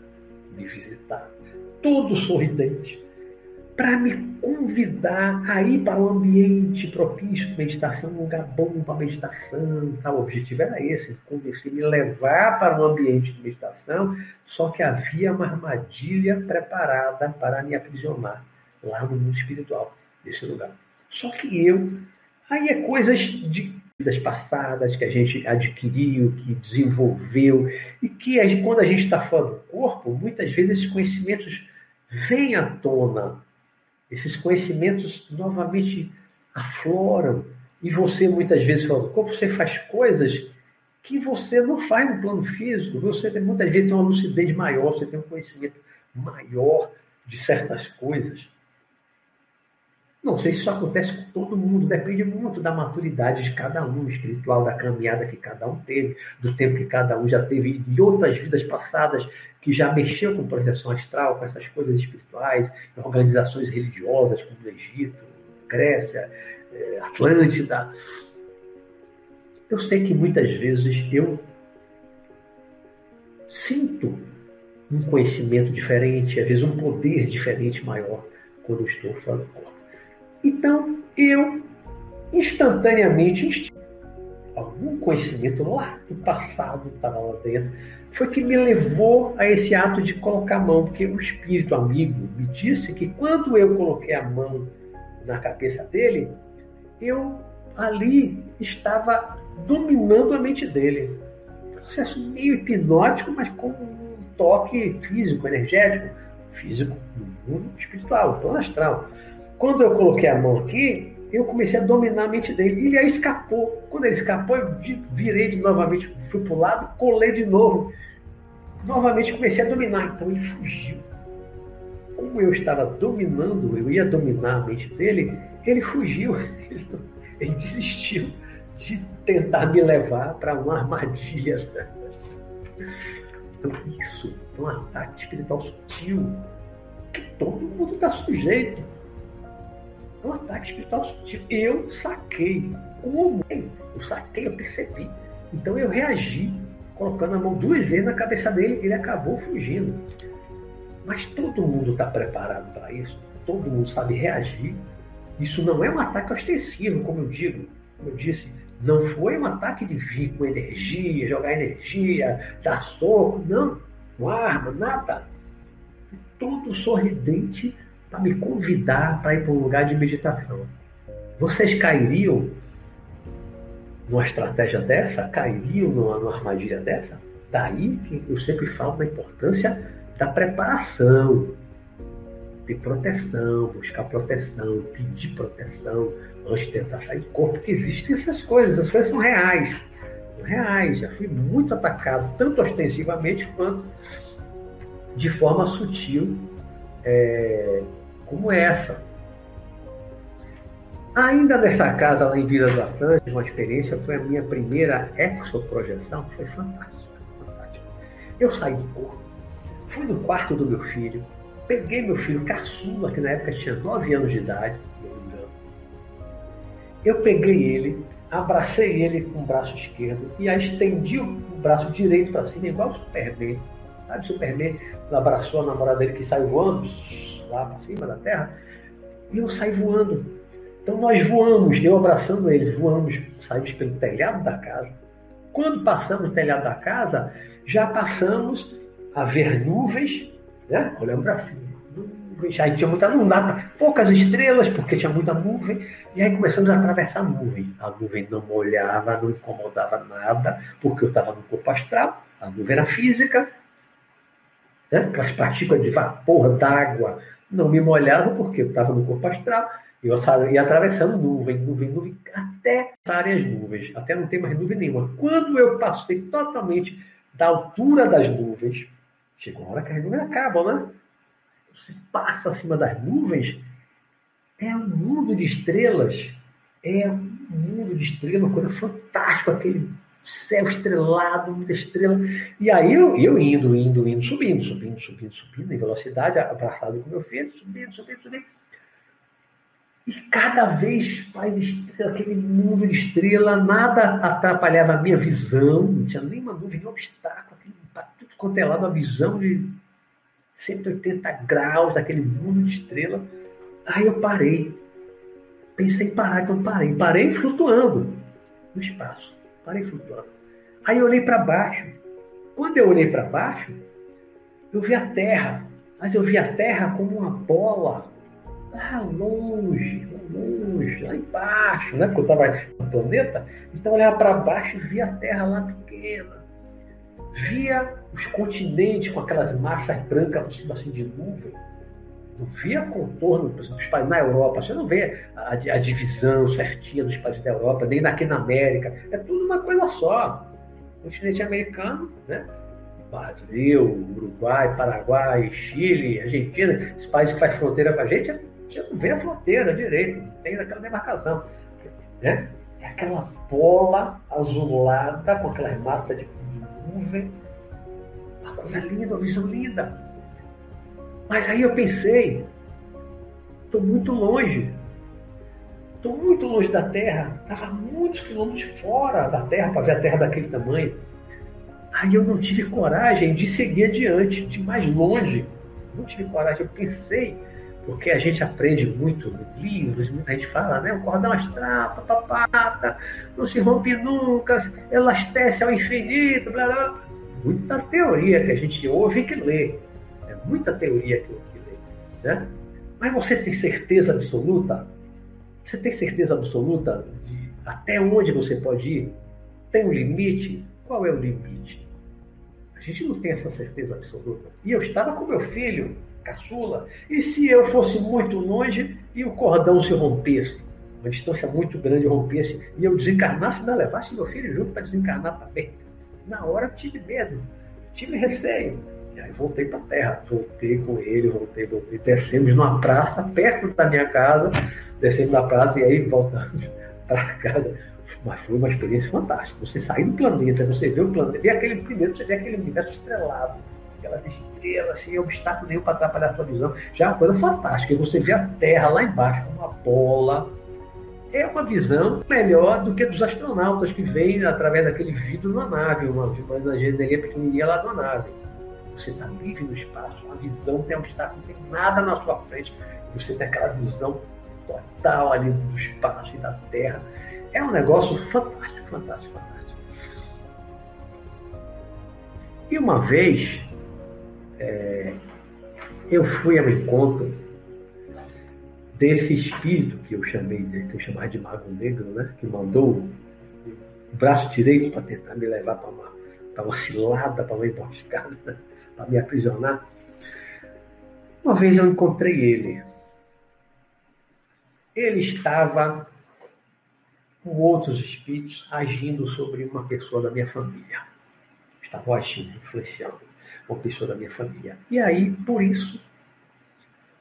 me visitar, todo sorridente para me convidar a ir para um ambiente propício de meditação, um lugar bom para meditação. Tá? O objetivo era esse, convencer, me levar para um ambiente de meditação, só que havia uma armadilha preparada para me aprisionar lá no mundo espiritual, nesse lugar. Só que eu, aí é coisas de vidas passadas que a gente adquiriu, que desenvolveu, e que quando a gente está fora do corpo, muitas vezes esses conhecimentos vêm à tona esses conhecimentos novamente afloram. E você muitas vezes fala, como você faz coisas que você não faz no plano físico, você tem, muitas vezes tem uma lucidez maior, você tem um conhecimento maior de certas coisas. Não sei se isso acontece com todo mundo, depende muito da maturidade de cada um, espiritual, da caminhada que cada um teve, do tempo que cada um já teve, de outras vidas passadas que já mexeu com projeção astral, com essas coisas espirituais, organizações religiosas, como no Egito, Grécia, eh, Atlântida. Eu sei que muitas vezes eu sinto um conhecimento diferente, às vezes um poder diferente maior quando eu estou fora do corpo. Então, eu instantaneamente algum conhecimento lá do passado estava lá dentro, foi que me levou a esse ato de colocar a mão, porque o espírito amigo me disse que quando eu coloquei a mão na cabeça dele, eu ali estava dominando a mente dele. Processo meio hipnótico, mas com um toque físico, energético, físico no mundo espiritual, no plano astral. Quando eu coloquei a mão aqui, eu comecei a dominar a mente dele. Ele aí escapou. Quando ele escapou, eu virei de novamente, fui para o lado, colei de novo. Novamente comecei a dominar. Então ele fugiu. Como eu estava dominando, eu ia dominar a mente dele, ele fugiu. Ele desistiu de tentar me levar para uma armadilha. Então, isso é um ataque espiritual sutil que todo mundo está sujeito um ataque espiritual sutil. Eu saquei. Como? Eu saquei, eu percebi. Então eu reagi, colocando a mão duas vezes na cabeça dele, ele acabou fugindo. Mas todo mundo está preparado para isso, todo mundo sabe reagir. Isso não é um ataque ostensivo, como eu digo, como eu disse, não foi um ataque de vir com energia, jogar energia, dar soco, não, com arma, nada. Todo sorridente para me convidar para ir para um lugar de meditação. Vocês cairiam numa estratégia dessa? Cairiam numa, numa armadilha dessa? Daí que eu sempre falo da importância da preparação, de proteção, buscar proteção, pedir proteção antes de tentar sair do corpo, porque existem essas coisas, as coisas são reais. São reais, já fui muito atacado, tanto ostensivamente quanto de forma sutil. É, como essa. Ainda nessa casa lá em Vila do Atlântico, uma experiência, foi a minha primeira exoprojeção, foi fantástica, fantástica. Eu saí do corpo, fui no quarto do meu filho, peguei meu filho caçula, que na época tinha 9 anos de idade, não me engano. Eu peguei ele, abracei ele com o braço esquerdo e a estendi o braço direito para cima, igual o Superman. Sabe, Superman abraçou a namorada dele que saiu voando, lá para cima da terra, e eu saí voando. Então nós voamos, eu abraçando eles, voamos, saímos pelo telhado da casa. Quando passamos o telhado da casa, já passamos a ver nuvens, né? olhando para cima. Nuvens, aí tinha muita nuvem, poucas estrelas, porque tinha muita nuvem, e aí começamos a atravessar a nuvem. A nuvem não molhava, não incomodava nada, porque eu estava no corpo astral, a nuvem era física, né? aquelas partículas de vapor, d'água, não me molhava porque eu estava no corpo astral, eu ia atravessando nuvem, nuvem, nuvem, até passarem as nuvens, até não ter mais nuvem nenhuma. Quando eu passei totalmente da altura das nuvens, chegou a hora que as nuvens acabam, né? Você passa acima das nuvens, é um mundo de estrelas, é um mundo de estrelas, uma coisa fantástica, aquele céu estrelado, muita estrela. E aí eu, eu indo, indo, indo, subindo, subindo, subindo, subindo, em velocidade, abraçado com meu filho, subindo, subindo, subindo. E cada vez mais estrela, aquele mundo de estrela, nada atrapalhava a minha visão, não tinha nenhuma nuvem, nenhum obstáculo, aquele, tudo quanto é lado, a visão de 180 graus daquele mundo de estrela. Aí eu parei. Pensei em parar, então parei. Parei flutuando no espaço. Parei flutuando. Aí eu olhei para baixo. Quando eu olhei para baixo, eu vi a Terra. Mas eu vi a Terra como uma bola lá longe, longe, lá embaixo, né? Porque eu estava no planeta. Então eu olhava para baixo e via a Terra lá pequena. Via os continentes com aquelas massas brancas por cima assim, de nuvem não via contorno dos países na Europa, você não vê a, a, divisão certinha dos países da Europa, nem aqui na América. É tudo uma coisa só. O continente americano, né? Brasil, Uruguai, Paraguai, Chile, Argentina, os países que fazem fronteira com a gente, Você não vê a fronteira direito, não tem aquela demarcação. Né? É aquela bola azulada com aquela massa de nuvem. Uma coisa linda, uma visão linda. Mas aí eu pensei, estou muito longe. Estou muito longe da Terra. Estava muitos quilômetros fora da Terra para ver a Terra daquele tamanho. Aí eu não tive coragem de seguir adiante, de mais longe. Não tive coragem. Eu pensei, porque a gente aprende muito livros, muita gente fala, né? O cordão astral, papapata, não se rompe nunca, elastece ao infinito, blá blá. Muita teoria que a gente ouve e que lê. É muita teoria que, que lê. Né? Mas você tem certeza absoluta? Você tem certeza absoluta de até onde você pode ir? Tem um limite? Qual é o limite? A gente não tem essa certeza absoluta. E eu estava com meu filho, caçula, e se eu fosse muito longe e o cordão se rompesse? Uma distância muito grande rompesse e eu desencarnasse não levasse meu filho junto para desencarnar também. Na hora eu tive medo, tive receio. E aí voltei para a terra, voltei com ele, voltei, voltei. Descemos numa praça perto da minha casa, descendo da praça e aí voltamos para casa. Mas foi uma experiência fantástica. Você sair do planeta, você vê o planeta, vê aquele primeiro, você vê aquele universo estrelado, aquelas estrelas, sem obstáculo nenhum para atrapalhar a sua visão. Já é uma coisa fantástica. E você vê a Terra lá embaixo, uma bola. É uma visão melhor do que dos astronautas que vêm através daquele vidro na nave, uma, uma janelinha pequenininha lá na nave. Você está livre no espaço, uma visão, tem obstáculo, não tem nada na sua frente. Você tem aquela visão total ali do espaço e da Terra. É um negócio fantástico, fantástico, fantástico. E uma vez é, eu fui ao encontro desse espírito que eu chamei de, que eu chamava de mago negro, né? Que mandou o braço direito para tentar me levar para uma, uma cilada, para uma emboscada, para me aprisionar. Uma vez eu encontrei ele. Ele estava com outros espíritos agindo sobre uma pessoa da minha família. Estavam agindo, influenciando uma pessoa da minha família. E aí, por isso,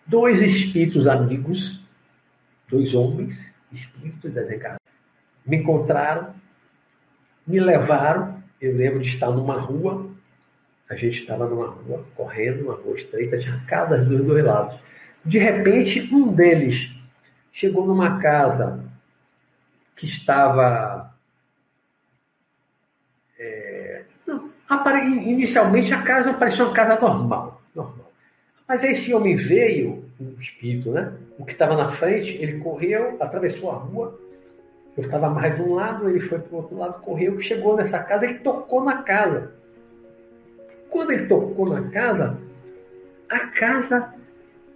dois espíritos amigos, dois homens, espíritos desencarnados, me encontraram, me levaram. Eu lembro de estar numa rua, a gente estava numa rua, correndo, uma rua estreita, tinha casas dos dois lados. De repente, um deles chegou numa casa que estava. É, não, inicialmente a casa parecia uma casa normal, normal. Mas aí esse homem veio, o espírito, né? O que estava na frente, ele correu, atravessou a rua. Eu estava mais de um lado, ele foi para o outro lado, correu, chegou nessa casa, ele tocou na casa. Quando ele tocou na casa, a casa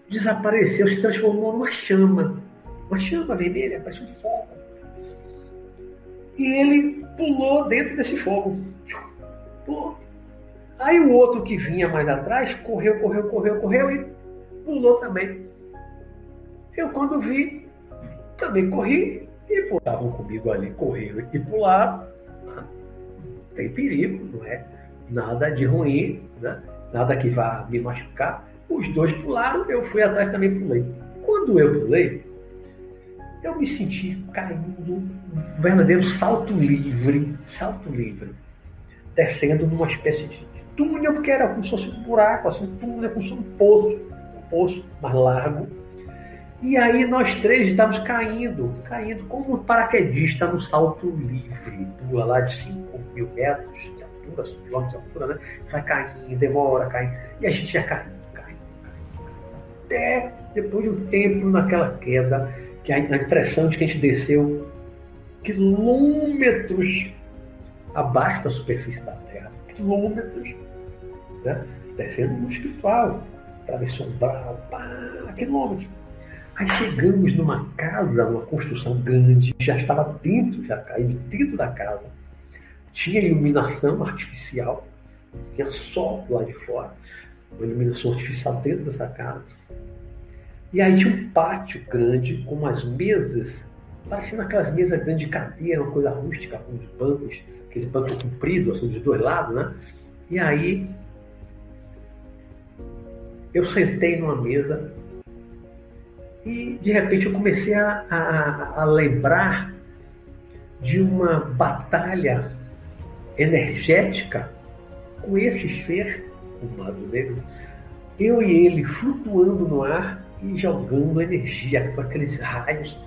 desapareceu, se transformou numa chama. Uma chama vermelha, parecia um fogo e ele pulou dentro desse fogo. Pulou. Aí o outro que vinha mais atrás correu, correu, correu, correu e pulou também. Eu quando vi, também corri e estavam comigo ali, correram e pularam. Tem perigo, não é nada de ruim, né? nada que vá me machucar. Os dois pularam, eu fui atrás também pulei. Quando eu pulei, eu me senti caindo um verdadeiro salto livre, salto livre, descendo numa espécie de túnel, porque era como se fosse um buraco, assim, um túnel, como se fosse um poço, um poço mais largo. E aí nós três estávamos caindo, caindo como um paraquedista no salto livre, pula lá de 5 mil metros de altura, 5 quilômetros de altura, né? Vai caindo, demora, caindo. E a gente ia caindo, caindo, caindo. Até depois de um tempo naquela queda, que a impressão de que a gente desceu quilômetros abaixo da superfície da Terra, quilômetros, né? descendo no espiritual, atravessou um umbral, pá, quilômetros. Aí chegamos numa casa, uma construção grande, já estava dentro, já caiu dentro da casa. Tinha iluminação artificial, tinha sol lá de fora, uma iluminação artificial dentro dessa casa. E aí tinha um pátio grande com umas mesas, parecendo aquelas mesas grandes de cadeira, uma coisa rústica, com os bancos, aquele banco comprido, assim, dos dois lados, né? E aí eu sentei numa mesa E de repente eu comecei a, a, a lembrar de uma batalha energética com esse ser, o Mago Negro, eu e ele flutuando no ar e jogando energia com aqueles raios,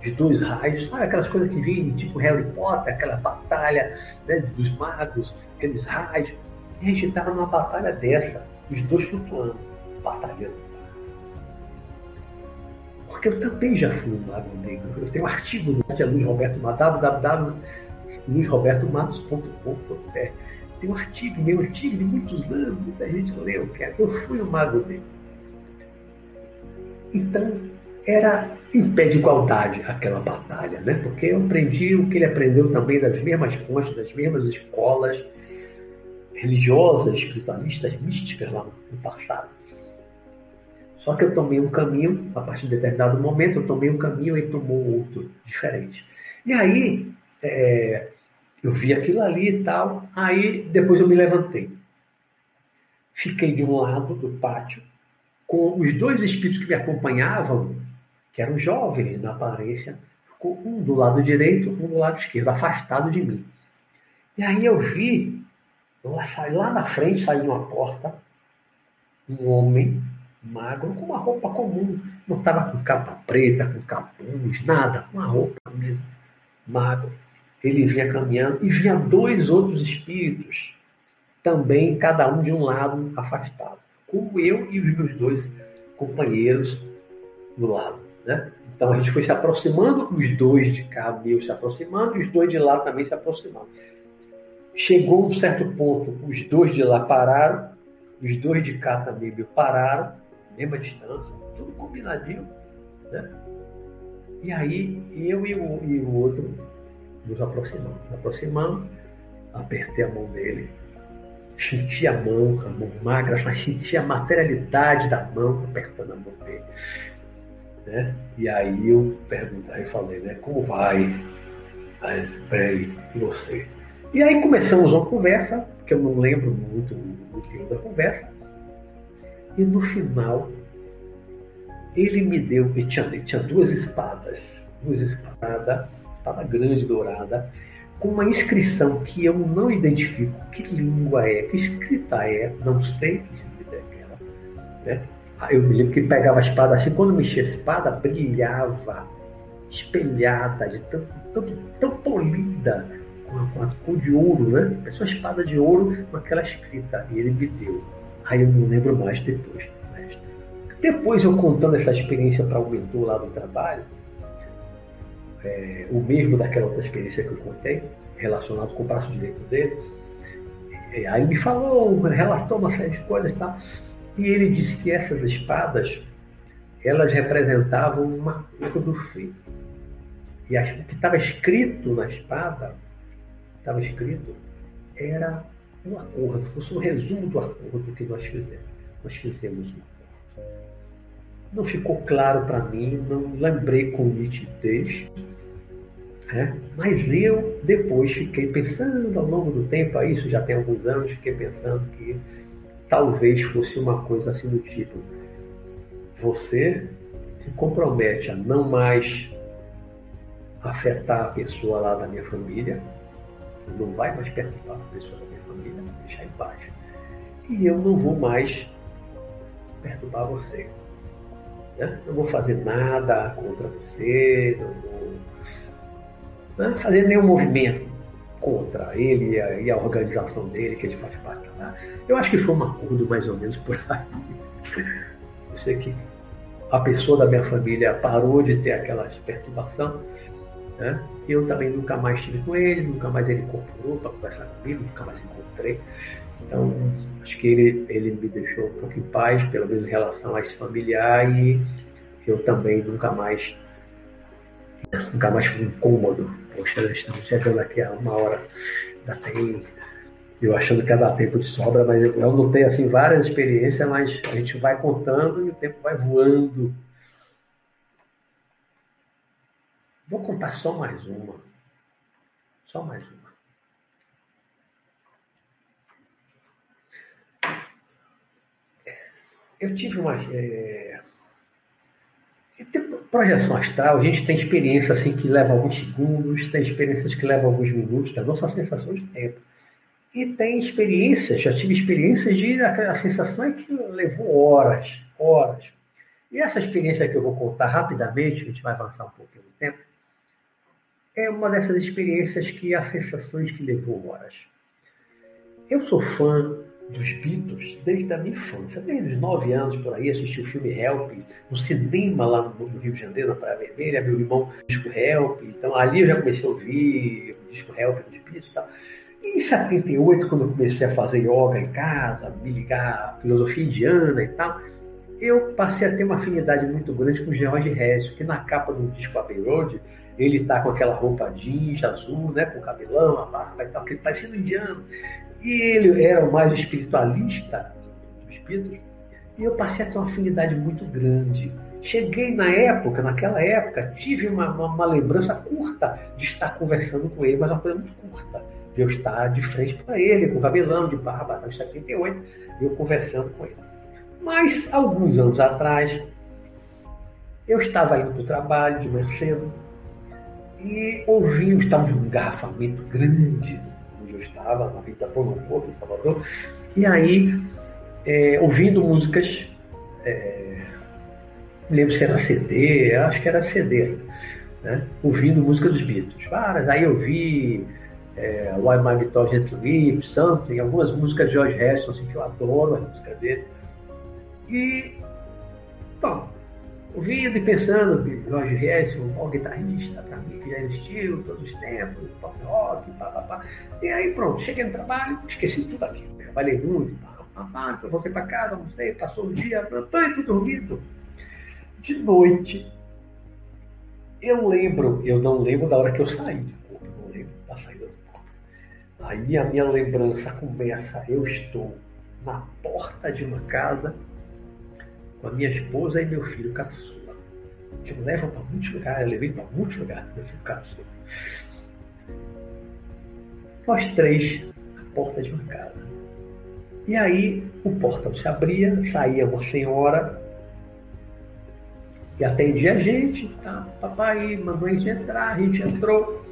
de dois raios, sabe aquelas coisas que vêm tipo Harry Potter, aquela batalha né, dos magos, aqueles raios. E a gente estava numa batalha dessa, os dois flutuando, batalhando. Porque eu também já fui um mago negro. Eu tenho um artigo no site Roberto Matos, www.luizrobertomatos.com.br. Tem um artigo, meu artigo de muitos anos, muita gente leu, que é, eu fui um mago negro. Então, era em pé de igualdade aquela batalha, né? porque eu aprendi o que ele aprendeu também das mesmas fontes, das mesmas escolas religiosas, espiritualistas, místicas lá no passado. Só que eu tomei um caminho, a partir de determinado momento, eu tomei um caminho e ele tomou outro diferente. E aí, é, eu vi aquilo ali e tal, aí depois eu me levantei. Fiquei de um lado do pátio, com os dois espíritos que me acompanhavam, que eram jovens na aparência, ficou um do lado direito, um do lado esquerdo, afastado de mim. E aí eu vi, lá, lá na frente, sair de uma porta, um homem magro, com uma roupa comum. Não estava com capa preta, com capuz, nada, com uma roupa mesmo, magro. Ele vinha caminhando e vinha dois outros espíritos, também cada um de um lado afastado, como eu e os meus dois companheiros do lado. Né? Então a gente foi se aproximando, os dois de cá meio se aproximando, e os dois de lá também se aproximando. Chegou um certo ponto, os dois de lá pararam, os dois de cá também meio pararam, mesma distância, tudo combinadinho. Né? E aí eu e o, e o outro nos aproximamos. Nos aproximamos, apertei a mão dele, senti a mão, a mão magra, mas senti a materialidade da mão apertando a mão dele. Né? E aí eu perguntei, falei, né, como vai? Aí, peraí, e você? E aí começamos uma conversa, que eu não lembro muito do que da conversa, e no final, ele me deu, ele tinha, ele tinha duas espadas, duas espadas, espada grande dourada, com uma inscrição que eu não identifico que língua é, que escrita é, não sei que escrita é aquela. Né? Eu me lembro que pegava a espada assim, quando mexia a espada, brilhava, espelhada, de tão, tão, tão polida, com a, com a cor de ouro, né? Parecia uma espada de ouro com aquela escrita, e ele me deu. Aí eu não lembro mais depois. Mas... Depois eu contando essa experiência para o mentor lá do trabalho, é, o mesmo daquela outra experiência que eu contei, relacionado com o braço direito dele, é, aí me falou, relatou uma série de coisas e tal, e ele disse que essas espadas, elas representavam um acordo feito. E o que estava escrito na espada, estava escrito, era um acordo, fosse um resumo do acordo que nós fizemos. Nós fizemos um acordo. Não ficou claro para mim, não lembrei com nitidez, né? mas eu depois fiquei pensando ao longo do tempo, isso já tem alguns anos, fiquei pensando que talvez fosse uma coisa assim do tipo: você se compromete a não mais afetar a pessoa lá da minha família, não vai mais perturbar a pessoa da minha família, deixar em paz. E eu não vou mais perturbar você. Né? Não vou fazer nada contra você, não vou né? fazer nenhum movimento contra ele e a, e a, organização dele, que ele faz parte lá. Eu acho que foi um acordo mais ou menos por aí. Eu sei que a pessoa da minha família parou de ter aquela perturbação né? Eu também nunca mais estive com ele, nunca mais ele incorporou para conversar comigo, nunca mais encontrei. Então, acho que ele, ele me deixou um pouco em paz, pelo menos em relação a esse familiar, e eu também nunca mais nunca mais fui incômodo. Poxa, estamos chegando aqui a uma hora, ainda tem. Eu achando que ia dar tempo de sobra, mas eu, eu notei assim, várias experiências, mas a gente vai contando e o tempo vai voando. Vou contar só mais uma. Só mais uma. Eu tive uma. É... projeção astral, a gente tem experiências assim que levam alguns segundos, tem experiências que levam alguns minutos, da nossa sensação de tempo. E tem experiências, já tive experiências de a, a sensação é que levou horas, horas. E essa experiência que eu vou contar rapidamente, a gente vai avançar um pouquinho no tempo, é uma dessas experiências que há sensações que levou horas. Eu sou fã dos Beatles desde a minha infância, desde os nove anos por aí, assisti o filme Help no cinema lá no Rio de Janeiro, na Praia Vermelha, meu irmão disco Help, então ali eu já comecei a ouvir o disco Help dos Beatles e tal. E em 78, quando eu comecei a fazer yoga em casa, me ligar à filosofia indiana e tal, eu passei a ter uma afinidade muito grande com o George Harrison, que na capa do disco Abbey Road, ele está com aquela roupa jeans azul, né, com o cabelão, a barba e tal, que ele parecia um indiano. E ele era o mais espiritualista dos espíritos, e eu passei a ter uma afinidade muito grande. Cheguei na época, naquela época, tive uma, uma, uma lembrança curta de estar conversando com ele, mas uma coisa muito curta, de eu estar de frente para ele, com cabelão, de barba, em 78, eu conversando com ele. Mas, alguns anos atrás, eu estava indo para o trabalho de manhã cedo e ouvi, estava um engarrafamento grande onde eu estava, na Vita Ponopô, em Salvador, e aí, é, ouvindo músicas, é, me lembro se era CD, acho que era CD né? ouvindo música dos Beatles. Várias, aí eu vi é, Why My Guitar Gently Something, algumas músicas de George Harrison, assim, que eu adoro a música dele. E, bom, ouvindo e pensando que George Harrison, um bom guitarrista, para mim, que já existiu todos os tempos, pop rock, pá, pá, pá. E aí pronto, cheguei no trabalho, esqueci tudo aquilo. Trabalhei muito, pá, pá, pá, depois voltei para casa, almocei, passou o dia, e fui dormindo. De noite, eu lembro, eu não lembro da hora que eu saí corpo, não lembro da saída do corpo. Aí a minha lembrança começa, eu estou na porta de uma casa com a minha esposa e meu filho caçula. Que me levam para muitos lugares, eu levei para muitos lugares, meu filho caçula. Nós três na porta de uma casa. E aí o portão se abria, saía uma senhora e atendia a gente, tá? Papai mandou a gente entrar, a gente entrou.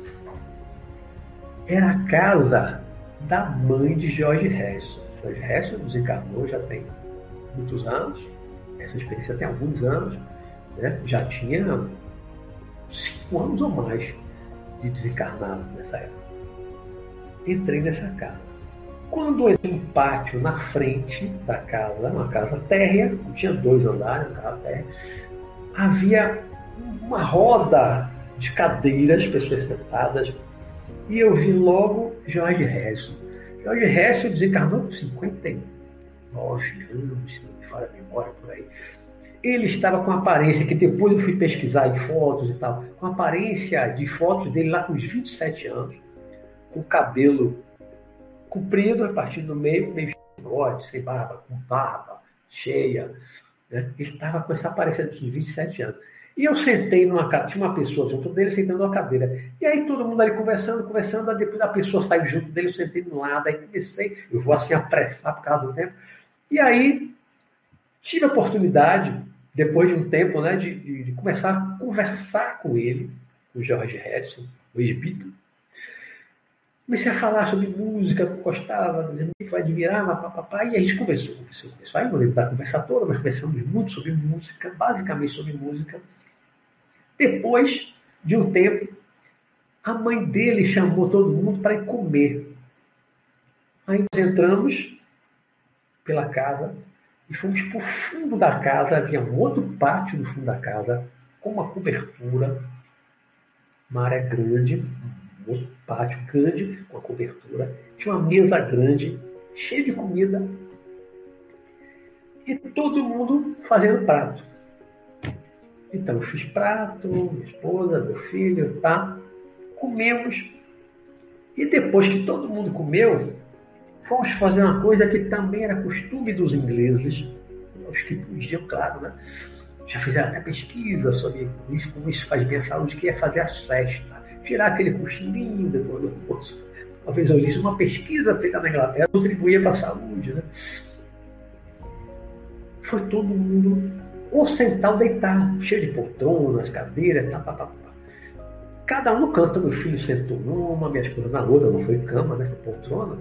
Era a casa da mãe de George Harrison. George Harrison desencarnou já tem muitos anos essa experiência tem alguns anos, né? já tinha cinco anos ou mais de desencarnado nessa época. Entrei nessa casa. Quando entrei no pátio na frente da casa, uma casa térrea, tinha dois andares, uma casa térrea, havia uma roda de cadeiras, pessoas sentadas, e eu vi logo Jorge Harrison. Jorge Harrison desencarnou com 59 anos, fora da memória por aí. Ele estava com aparência, que depois eu fui pesquisar em fotos e tal, com aparência de fotos dele lá com uns 27 anos, com cabelo comprido a partir do meio, meio bigode, sem barba, com barba, cheia. Né? Ele estava com essa aparência de 27 anos. E eu sentei numa tinha uma pessoa junto dele sentando numa cadeira. E aí todo mundo ali conversando, conversando, depois a pessoa saiu junto dele, eu sentei no lado, aí comecei, eu vou assim apressar por causa do tempo. E aí Tive a oportunidade, depois de um tempo, né, de, de, começar a conversar com ele, com o George Harrison, o ex-Beatle. Comecei a falar sobre música que eu gostava, que admirar, papapá, e a gente conversou, conversou, conversou. Aí não lembro da conversa toda, mas conversamos muito sobre música, basicamente sobre música. Depois de um tempo, a mãe dele chamou todo mundo para ir comer. Aí nós entramos pela casa, e fomos para o fundo da casa, havia um outro pátio no fundo da casa, com uma cobertura, uma área grande, um outro pátio grande, com a cobertura, tinha uma mesa grande, cheia de comida, e todo mundo fazendo prato. Então eu fiz prato, minha esposa, meu filho, tá? Comemos. E depois que todo mundo comeu, fomos fazer uma coisa que também era costume dos ingleses, os que podiam, claro, né? Já fizeram até pesquisa sobre isso, como isso faz bem à saúde, que é fazer as festas, tirar aquele cochilinho depois do almoço. Talvez eu disse uma pesquisa feita na Inglaterra contribuía para a saúde, né? Foi todo mundo ou sentar ou deitar, cheio de poltronas, cadeiras, tá, tá, tá, tá. Cada um no canto, meu filho sentou numa, minha esposa na outra, não foi cama, né? Foi poltrona.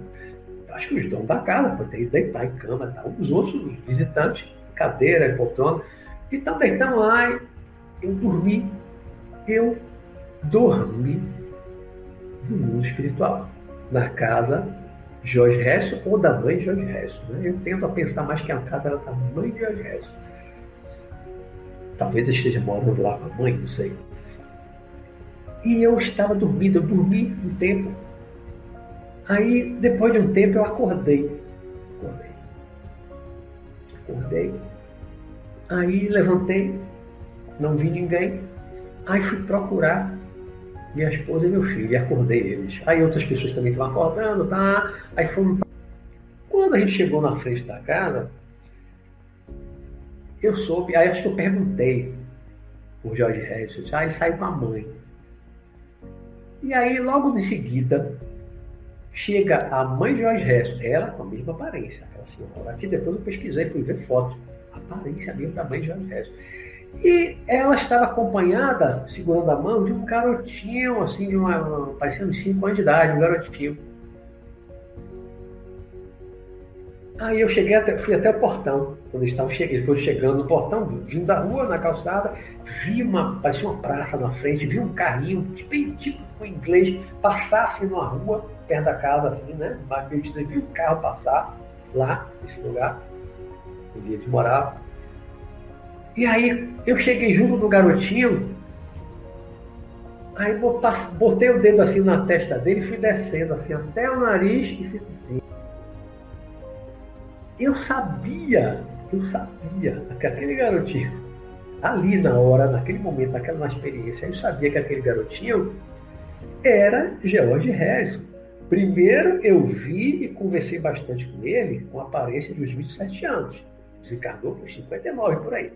Acho que os donos da casa podem deitar em cama, tá? os outros os visitantes, cadeira, poltrona. Então deitamos lá, eu dormi, eu dormi no mundo espiritual, na casa Jorge Resto ou da mãe de Jorge Resto. Né? Eu tento a pensar mais que a casa era da mãe de Jorge Resto. Talvez eu esteja morando lá com a mãe, não sei. E eu estava dormindo, eu dormi um tempo. Aí, depois de um tempo, eu acordei. Acordei. Acordei. Aí levantei, não vi ninguém. Aí fui procurar minha esposa e meu filho, e acordei eles. Aí outras pessoas também estavam acordando, tá? Aí fomos. Quando a gente chegou na frente da casa, eu soube, aí acho que eu perguntei por Jorge Harrison, ah, ele saiu com a mãe. E aí, logo de seguida, chega a mãe de Jorge Harrison, ela com a mesma aparência, aquela senhora. Aqui depois eu pesquisei, fui ver foto. Aparência mesmo da mãe de Jorge Harrison. E ela estava acompanhada, segurando a mão, de um garotinho, assim, de uma, parecendo 5 anos de idade, um garotinho. Aí eu cheguei até, fui até o portão, quando eles estavam chegando, foram chegando no portão, vindo da rua, na calçada, vi uma, parecia uma praça na frente, vi um carrinho, tipo com inglês, passar assim numa rua, perto da casa, assim, né? Mas meio vi um carro passar lá, nesse lugar, onde eles moravam. E aí eu cheguei junto do garotinho, aí botei o dedo assim na testa dele e fui descendo assim até o nariz e fiz assim. Eu sabia, eu sabia que aquele garotinho, ali na hora, naquele momento, naquela experiência, eu sabia que aquele garotinho era George Harrison. Primeiro eu vi e conversei bastante com ele com a aparência dos 27 anos. Desencarnou com 59 por aí.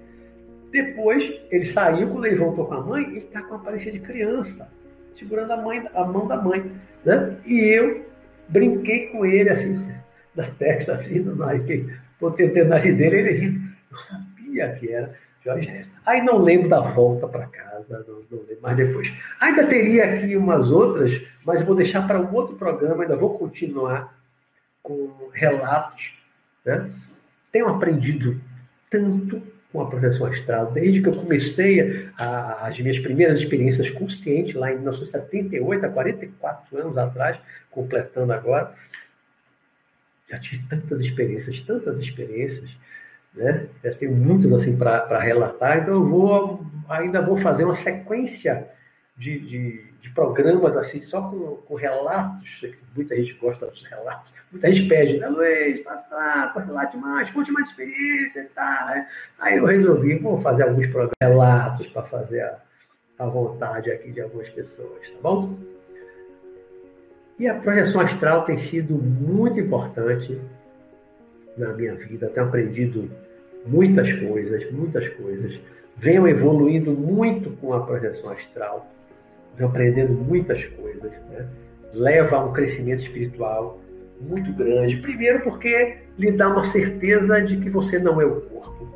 Depois, ele saiu, quando ele voltou com a mãe, ele está com a aparência de criança, segurando a, mãe, a mão da mãe. Né? E eu brinquei com ele, assim, da testa, assim, no nariz, botei o nariz dele, ele rindo. Eu sabia que era Aí não lembro da volta para casa, não, não lembro mais depois. Ainda teria aqui umas outras, mas vou deixar para um outro programa, ainda vou continuar com relatos. Né? Tenho aprendido tanto com a projeção astral, desde que eu comecei a, as minhas primeiras experiências conscientes, lá em 1978, há 44 anos atrás, completando agora. Já tive tantas experiências, tantas experiências, né? Já tenho muitas assim para relatar, então eu vou, ainda vou fazer uma sequência de, de de programas assim, só com, com relatos, muita gente gosta dos relatos, muita gente pede, né, Luiz, faça lá, relate mais, conte mais experiência e tal. Né? Aí eu resolvi, vou fazer alguns programas, relatos para fazer a, a vontade aqui de algumas pessoas, tá bom? E a projeção astral tem sido muito importante na minha vida, tenho aprendido muitas coisas, muitas coisas. Venho evoluindo muito com a projeção astral vem aprendendo muitas coisas, né? leva a um crescimento espiritual muito grande. Primeiro, porque lhe dá uma certeza de que você não é o corpo,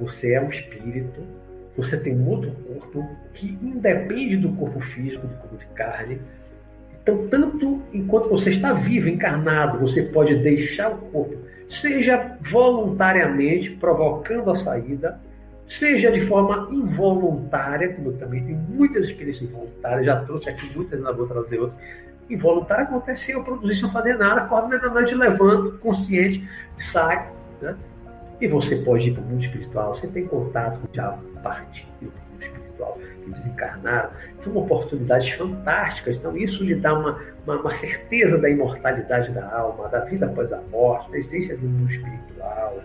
você é um espírito, você tem outro corpo que independe do corpo físico, do corpo de carne. Então, tanto enquanto você está vivo, encarnado, você pode deixar o corpo, seja voluntariamente provocando a saída, seja de forma involuntária, como eu também tenho muitas experiências involuntárias, já trouxe aqui muitas, não vou trazer outras. Involuntária aconteceu, eu produzi sem fazer nada, acordo da noite, levanto, consciente, sai. Né? E você pode ir para o mundo espiritual, você tem contato com a parte espiritual, que desencarnaram. São oportunidades fantásticas. Então, isso lhe dá uma, uma, uma, certeza da imortalidade da alma, da vida após a morte, da essência do mundo espiritual.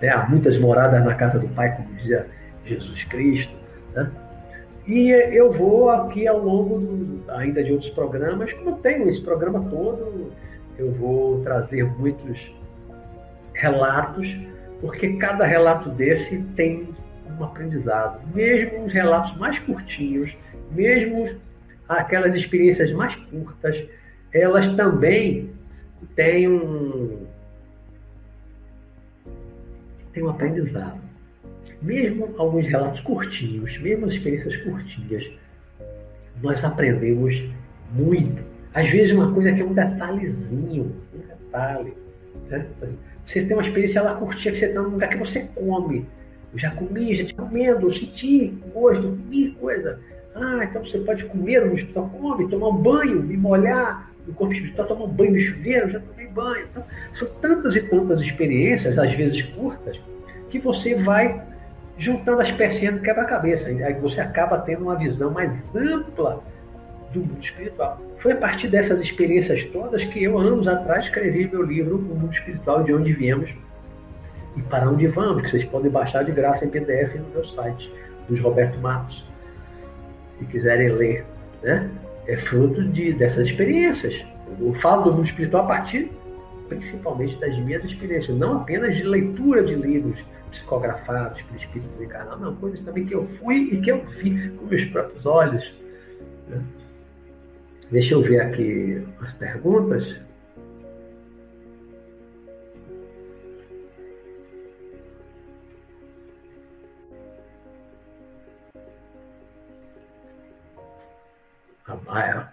Né? Há muitas moradas na casa do Pai, como dizia Jesus Cristo. Né? E eu vou aqui ao longo do, ainda de outros programas, como eu tenho esse programa todo, eu vou trazer muitos relatos, porque cada relato desse tem um aprendizado. Mesmo os relatos mais curtinhos, mesmo aquelas experiências mais curtas, elas também têm um, têm um aprendizado. mesmo alguns relatos curtinhos, mesmo as experiências curtinhas, nós aprendemos muito. Às vezes uma coisa que é um detalhezinho, um detalhe. Né? Você tem uma experiência lá curtinha que você está num lugar que você come. Já comi, já estou comendo, senti gosto, comi coisa. Ah, então você pode comer no hospital, come, tomar um banho, me molhar no corpo espiritual, tomar um banho no chuveiro, já tomei banho. Então, são tantas e tantas experiências, às vezes curtas, que você vai juntando as pecinhas do quebra-cabeça. Aí você acaba tendo uma visão mais ampla do mundo espiritual. Foi a partir dessas experiências todas que eu, anos atrás, escrevi meu livro O Mundo Espiritual, de onde viemos e para onde vamos, que vocês podem baixar de graça em PDF no meu site, dos Roberto Matos, se quiserem ler. Né? É fruto de, dessas experiências. Eu falo do mundo espiritual a partir principalmente das minhas experiências, não apenas de leitura de livros psicografados pelo espírito encarnado, não, coisas também que eu fui e que eu vi com meus próprios olhos. Né? Deixa eu ver aqui as perguntas.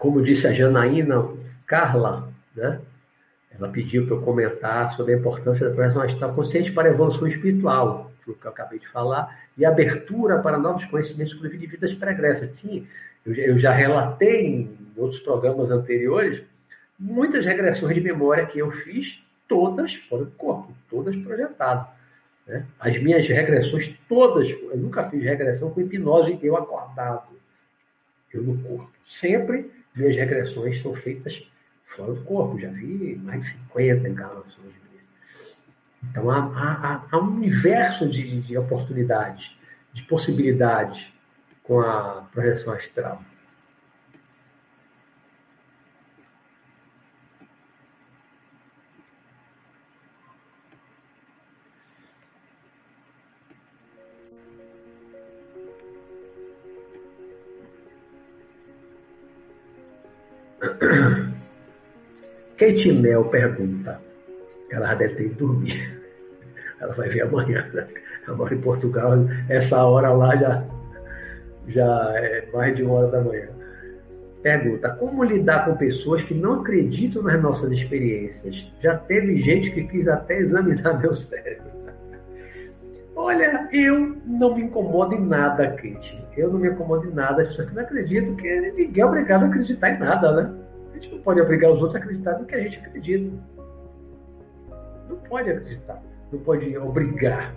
Como disse a Janaína Carla, né? ela pediu para eu comentar sobre a importância da projeção astral consciente para a evolução espiritual, que eu acabei de falar, e abertura para novos conhecimentos, inclusive de vidas pregressas. Sim, eu já relatei em outros programas anteriores muitas regressões de memória que eu fiz, todas fora corpo, todas projetadas. Né? As minhas regressões todas, eu nunca fiz regressão com hipnose eu acordado, eu no corpo. Sempre minhas regressões são feitas fora do corpo. Já vi mais de 50 encarnações Então há, há, há um universo de, de oportunidades, de possibilidades com a projeção astral. Kate Mel pergunta. Ela deve ter ido dormir. Ela vai ver amanhã. Né? Ela mora em Portugal. Essa hora lá já, já é mais de uma hora da manhã. Pergunta: Como lidar com pessoas que não acreditam nas nossas experiências? Já teve gente que quis até examinar meu cérebro. Olha, eu não me incomodo em nada, Kate. Eu não me incomodo em nada. Pessoas que não acreditam, que ninguém é obrigado a acreditar em nada, né? Gente não pode obrigar os outros a acreditar no que a gente acredita. Não pode acreditar, não pode obrigar.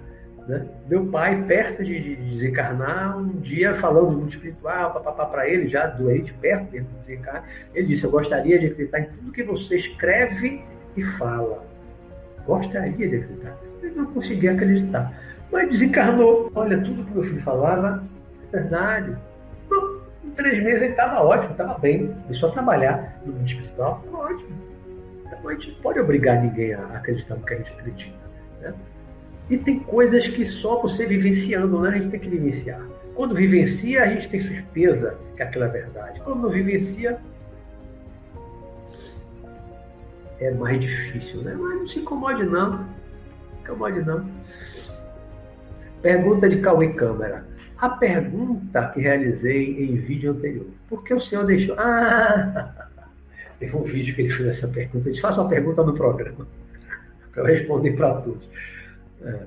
Né? Meu pai, perto de, de desencarnar, um dia falando do mundo espiritual, para ele, já doente, perto de desencarnar, ele disse: Eu gostaria de acreditar em tudo que você escreve e fala. Gostaria de acreditar. Ele não conseguia acreditar. Mas desencarnou. Olha, tudo que meu filho falava é verdade três meses ele estava ótimo, estava bem. Começou a trabalhar no mundo espiritual, estava ótimo. Então a gente não pode obrigar ninguém a acreditar no que a gente acredita. Né? E tem coisas que só você vivenciando, né? A gente tem que vivenciar. Quando vivencia, a gente tem certeza que aquilo é verdade. Quando não vivencia, é mais difícil, né? Mas não se incomode não. Não incomode não. Pergunta de Cauê Câmara. A pergunta que realizei em vídeo anterior, por que o senhor deixou? Ah, teve um vídeo que ele fez essa pergunta. Ele faça uma pergunta no programa, para eu responder para todos. É,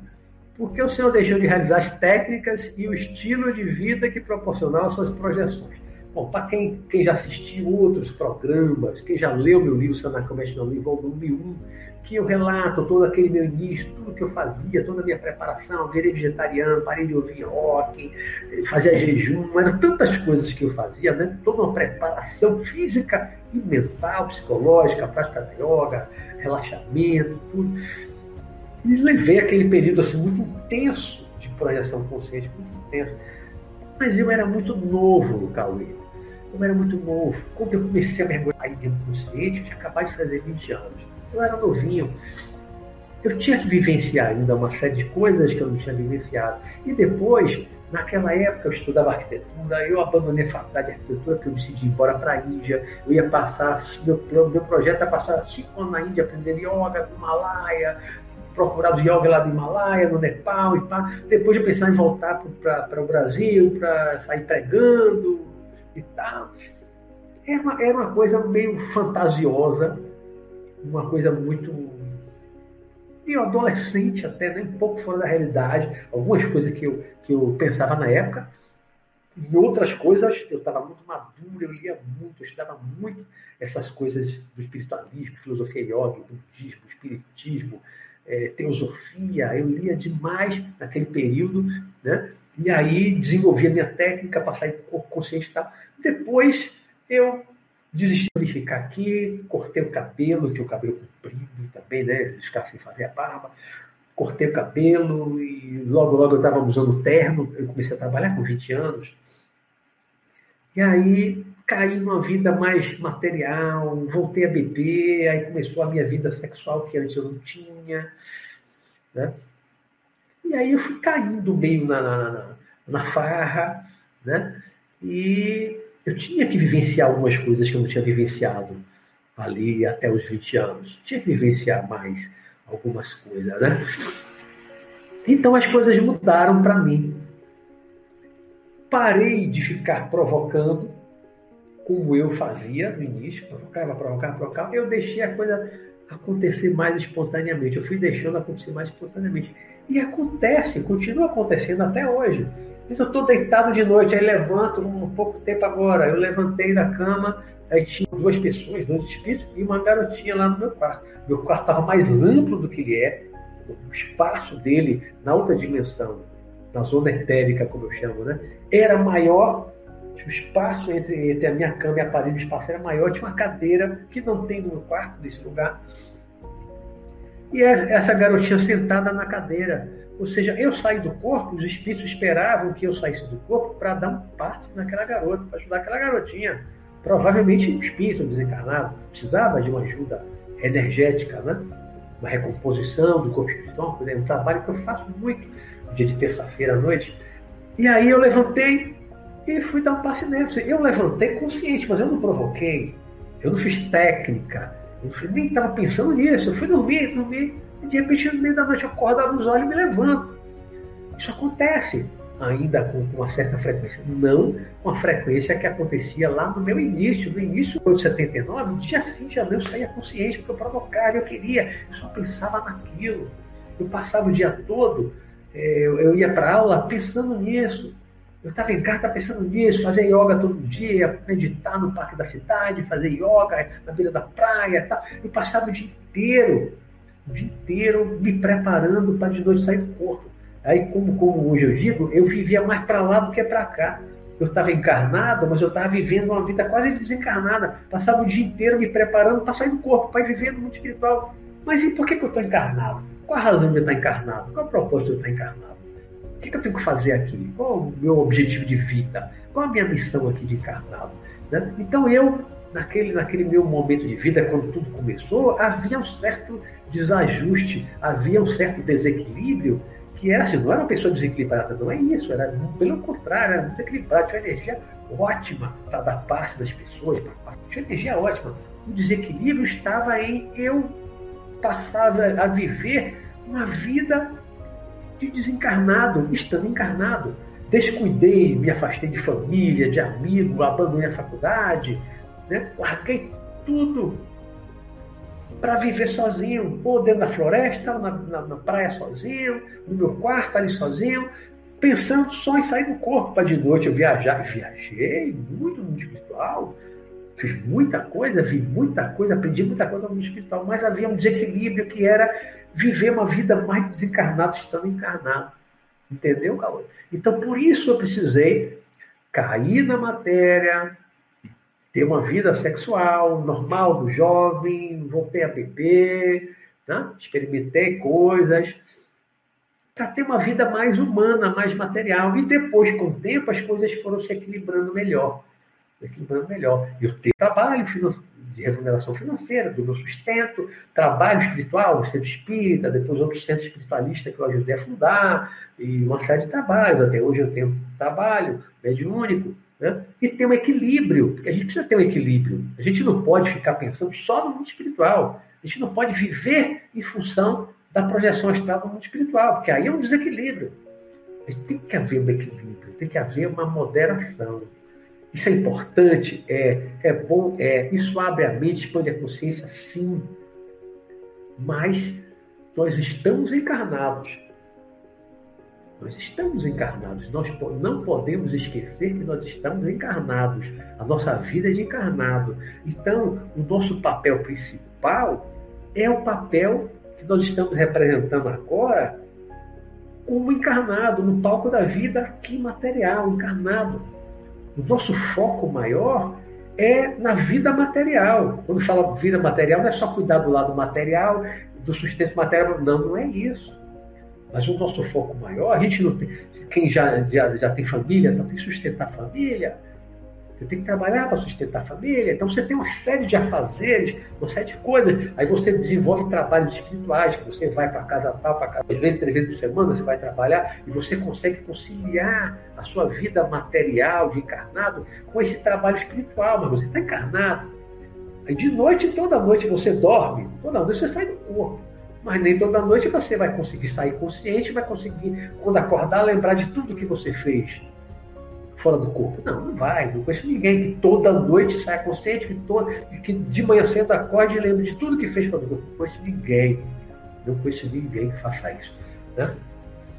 por que o senhor deixou de realizar as técnicas e o estilo de vida que proporcionavam suas projeções? Bom, para quem, quem já assistiu outros programas, quem já leu meu livro Sanacão Mestre Não volume 1, que eu relato todo aquele meu início, tudo que eu fazia, toda a minha preparação, virei vegetariano, parei de ouvir rock, fazia jejum, eram tantas coisas que eu fazia, né? toda uma preparação física e mental, psicológica, prática da yoga, relaxamento, tudo. E levei aquele período assim, muito intenso de projeção consciente, muito intenso. Mas eu era muito novo no Cauê. Eu era muito novo. Quando eu comecei a mergulhar em consciente, eu tinha acabado de fazer 20 anos eu era novinho. Eu tinha que vivenciar ainda uma série de coisas que eu não tinha vivenciado. E depois, naquela época, eu estudava arquitetura, eu abandonei a faculdade de arquitetura, porque eu decidi ir embora para a Índia. Eu ia passar, meu, meu projeto era passar cinco anos na Índia, aprendendo yoga, no Himalaia, procurar os yoga lá do Himalaia, no Nepal e pá. Depois de pensar em voltar para o Brasil, para sair pregando e tal. Era uma, era uma coisa meio fantasiosa, uma coisa muito meio adolescente até, né? um pouco fora da realidade. Algumas coisas que eu, que eu pensava na época. Em outras coisas, eu estava muito maduro, eu lia muito, eu estudava muito essas coisas do espiritualismo, filosofia yoga, budismo, espiritismo, é, teosofia. Eu lia demais naquele período, né? E aí desenvolvia minha técnica para sair corpo consciente e tal. Depois eu desisti de ficar aqui, cortei o cabelo, que o cabelo comprido também, né? Sem fazer a barba. Cortei o cabelo e logo, logo eu estava usando terno. Eu comecei a trabalhar com 20 anos. E aí caí numa vida mais material, voltei a beber, aí começou a minha vida sexual que antes eu não tinha. Né? E aí eu fui caindo meio na, na, na, na farra, né? E eu tinha que vivenciar algumas coisas que eu não tinha vivenciado ali até os 20 anos. Tinha que vivenciar mais algumas coisas, né? Então as coisas mudaram para mim. Parei de ficar provocando, como eu fazia no início, provocava, provocava, provocava. Eu deixei a coisa acontecer mais espontaneamente. Eu fui deixando acontecer mais espontaneamente. E acontece, continua acontecendo até hoje. Eu estou deitado de noite, aí levanto um pouco tempo agora. Eu levantei da cama, aí tinha duas pessoas, dois espíritos, e uma garotinha lá no meu quarto. Meu quarto estava mais amplo do que ele é, o espaço dele na outra dimensão, na zona etérica, como eu chamo, né? Era maior, o espaço entre, entre a minha cama e a parede do espaço era maior, tinha uma cadeira que não tem no meu quarto, nesse lugar. E essa garotinha sentada na cadeira ou seja, eu saí do corpo, os espíritos esperavam que eu saísse do corpo para dar um passe naquela garota, para ajudar aquela garotinha. Provavelmente o espírito desencarnado precisava de uma ajuda energética, né? uma recomposição do corpo espiritual, é um trabalho que eu faço muito no dia de terça-feira à noite. E aí eu levantei e fui dar um passe nele. Eu levantei consciente, mas eu não provoquei, eu não fiz técnica, eu nem estava pensando nisso, eu fui dormir, dormir e de repente, no meio da noite, eu acordo, abro os olhos e me levanto. Isso acontece ainda com uma certa frequência. Não com a frequência que acontecia lá no meu início. No início de 79, dia sim, dia não, saía consciente, porque eu provocava, eu queria, eu só pensava naquilo. Eu passava o dia todo, é, eu ia para aula pensando nisso. Eu estava em casa pensando nisso, fazer yoga todo dia, meditar no parque da cidade, fazer yoga na beira da praia. Tal. Eu passava o dia inteiro dia inteiro me preparando para de noite sair do corpo. Aí, como, como hoje eu digo, eu vivia mais para lá do que para cá. Eu estava encarnado, mas eu estava vivendo uma vida quase desencarnada. Passava o dia inteiro me preparando para sair do corpo, para viver no mundo espiritual. Mas e por que, que eu estou encarnado? Qual a razão de eu estar encarnado? Qual a propósito de eu estar encarnado? O que, que eu tenho que fazer aqui? Qual o meu objetivo de vida? Qual a minha missão aqui de encarnado? Né? Então eu, naquele, naquele meu momento de vida, quando tudo começou, havia um certo desajuste, havia um certo desequilíbrio, que era assim, não era uma pessoa desequilibrada, não é isso, era pelo contrário, era muito equilibrado, tinha uma energia ótima para dar parte das pessoas, tinha energia ótima. O desequilíbrio estava em eu passar a viver uma vida de desencarnado, estando encarnado. Descuidei, me afastei de família, de amigo, abandonei a faculdade, né? larguei tudo para viver sozinho, ou dentro da floresta, ou na, na, na, praia sozinho, no meu quarto ali sozinho, pensando só em sair do corpo para de noite eu viajar. Viajei muito no mundo espiritual, fiz muita coisa, vi muita coisa, aprendi muita coisa no mundo espiritual, mas havia um desequilíbrio que era viver uma vida mais desencarnada estando encarnado. Entendeu, Cauê? Então, por isso eu precisei cair na matéria, ter uma vida sexual normal do jovem, voltei a beber, né? experimentei coisas, para ter uma vida mais humana, mais material. E depois, com o tempo, as coisas foram se equilibrando melhor. Equilibrando melhor. Eu tenho trabalho de remuneração financeira, do meu sustento, trabalho espiritual, centro espírita, depois outro centro espiritualista que eu ajudei a fundar, e uma série de trabalhos. Até hoje eu tenho trabalho mediúnico. Né? E ter um equilíbrio, porque a gente precisa ter um equilíbrio. A gente não pode ficar pensando só no mundo espiritual. A gente não pode viver em função da projeção astral do mundo espiritual, porque aí é um desequilíbrio. Tem que haver um equilíbrio, tem que haver uma moderação. Isso é importante, é, é bom, é, isso abre a mente, expande a consciência, sim. Mas nós estamos encarnados. Nós estamos encarnados. Nós não podemos esquecer que nós estamos encarnados. A nossa vida é de encarnado. Então, o nosso papel principal é o papel que nós estamos representando agora como encarnado, no palco da vida aqui material, encarnado. O nosso foco maior é na vida material. Quando fala vida material, não é só cuidar do lado material, do sustento material. Não, não é isso. Mas o nosso foco maior, a gente não tem. Quem já, já, já tem família, então tem que sustentar a família, você tem que trabalhar para sustentar a família. Então você tem uma série de afazeres, uma série de coisas. Aí você desenvolve trabalhos espirituais, que você vai para casa tal, para casa três vezes, três vezes por semana, você vai trabalhar e você consegue conciliar a sua vida material de encarnado com esse trabalho espiritual, mas você está encarnado. Aí de noite, toda noite você dorme, toda noite você sai do corpo. Mas nem toda noite você vai conseguir sair consciente, vai conseguir, quando acordar, lembrar de tudo que você fez fora do corpo. Não, não vai. Não conheço ninguém que toda noite saia consciente, que, toda, que de manhã cedo acorde e lembre de tudo que fez fora do corpo. Não conheço ninguém. Não conheço ninguém que faça isso. Né?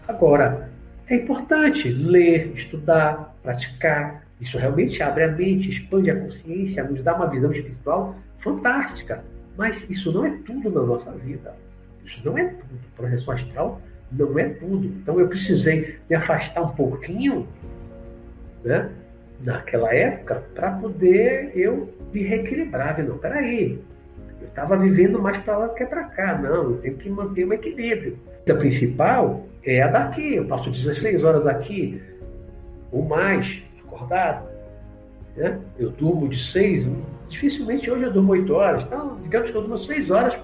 Agora, é importante ler, estudar, praticar. Isso realmente abre a mente, expande a consciência, nos dá uma visão espiritual fantástica. Mas isso não é tudo na nossa vida. Isso não é tudo. Projeção astral não é tudo. Então eu precisei me afastar um pouquinho né, naquela época para poder eu me reequilibrar. Não, peraí, eu estava vivendo mais para lá do que para cá. Não, eu tenho que manter um equilíbrio. A principal é a daqui. Eu passo 16 horas aqui ou mais acordado. Né? Eu durmo de 6, dificilmente hoje eu durmo 8 horas. Então, digamos que eu durmo 6 horas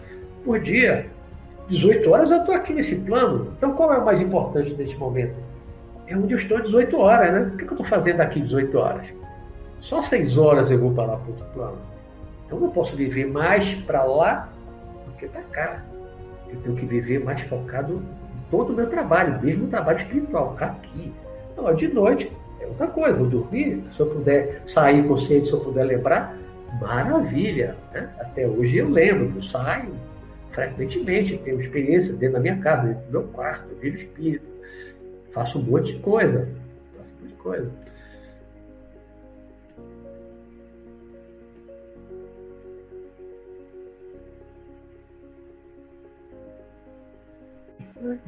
por dia. 18 horas eu estou aqui nesse plano. Então, qual é o mais importante neste momento? é onde eu estou 18 horas, né? O que, eu estou fazendo aqui 18 horas? Só 6 horas eu vou para lá para outro plano. Então eu posso viver mais para lá do que para cá. Eu tenho que viver mais focado em todo o meu trabalho, mesmo o trabalho espiritual, aqui. Então, de noite é outra coisa, vou dormir, se eu puder sair consciente, se eu puder lembrar, maravilha. Né? Até hoje eu lembro, eu saio frequentemente, tenho experiência dentro da minha casa, dentro do meu quarto, eu vejo espírito faço um monte de coisa. Faço um monte de coisa.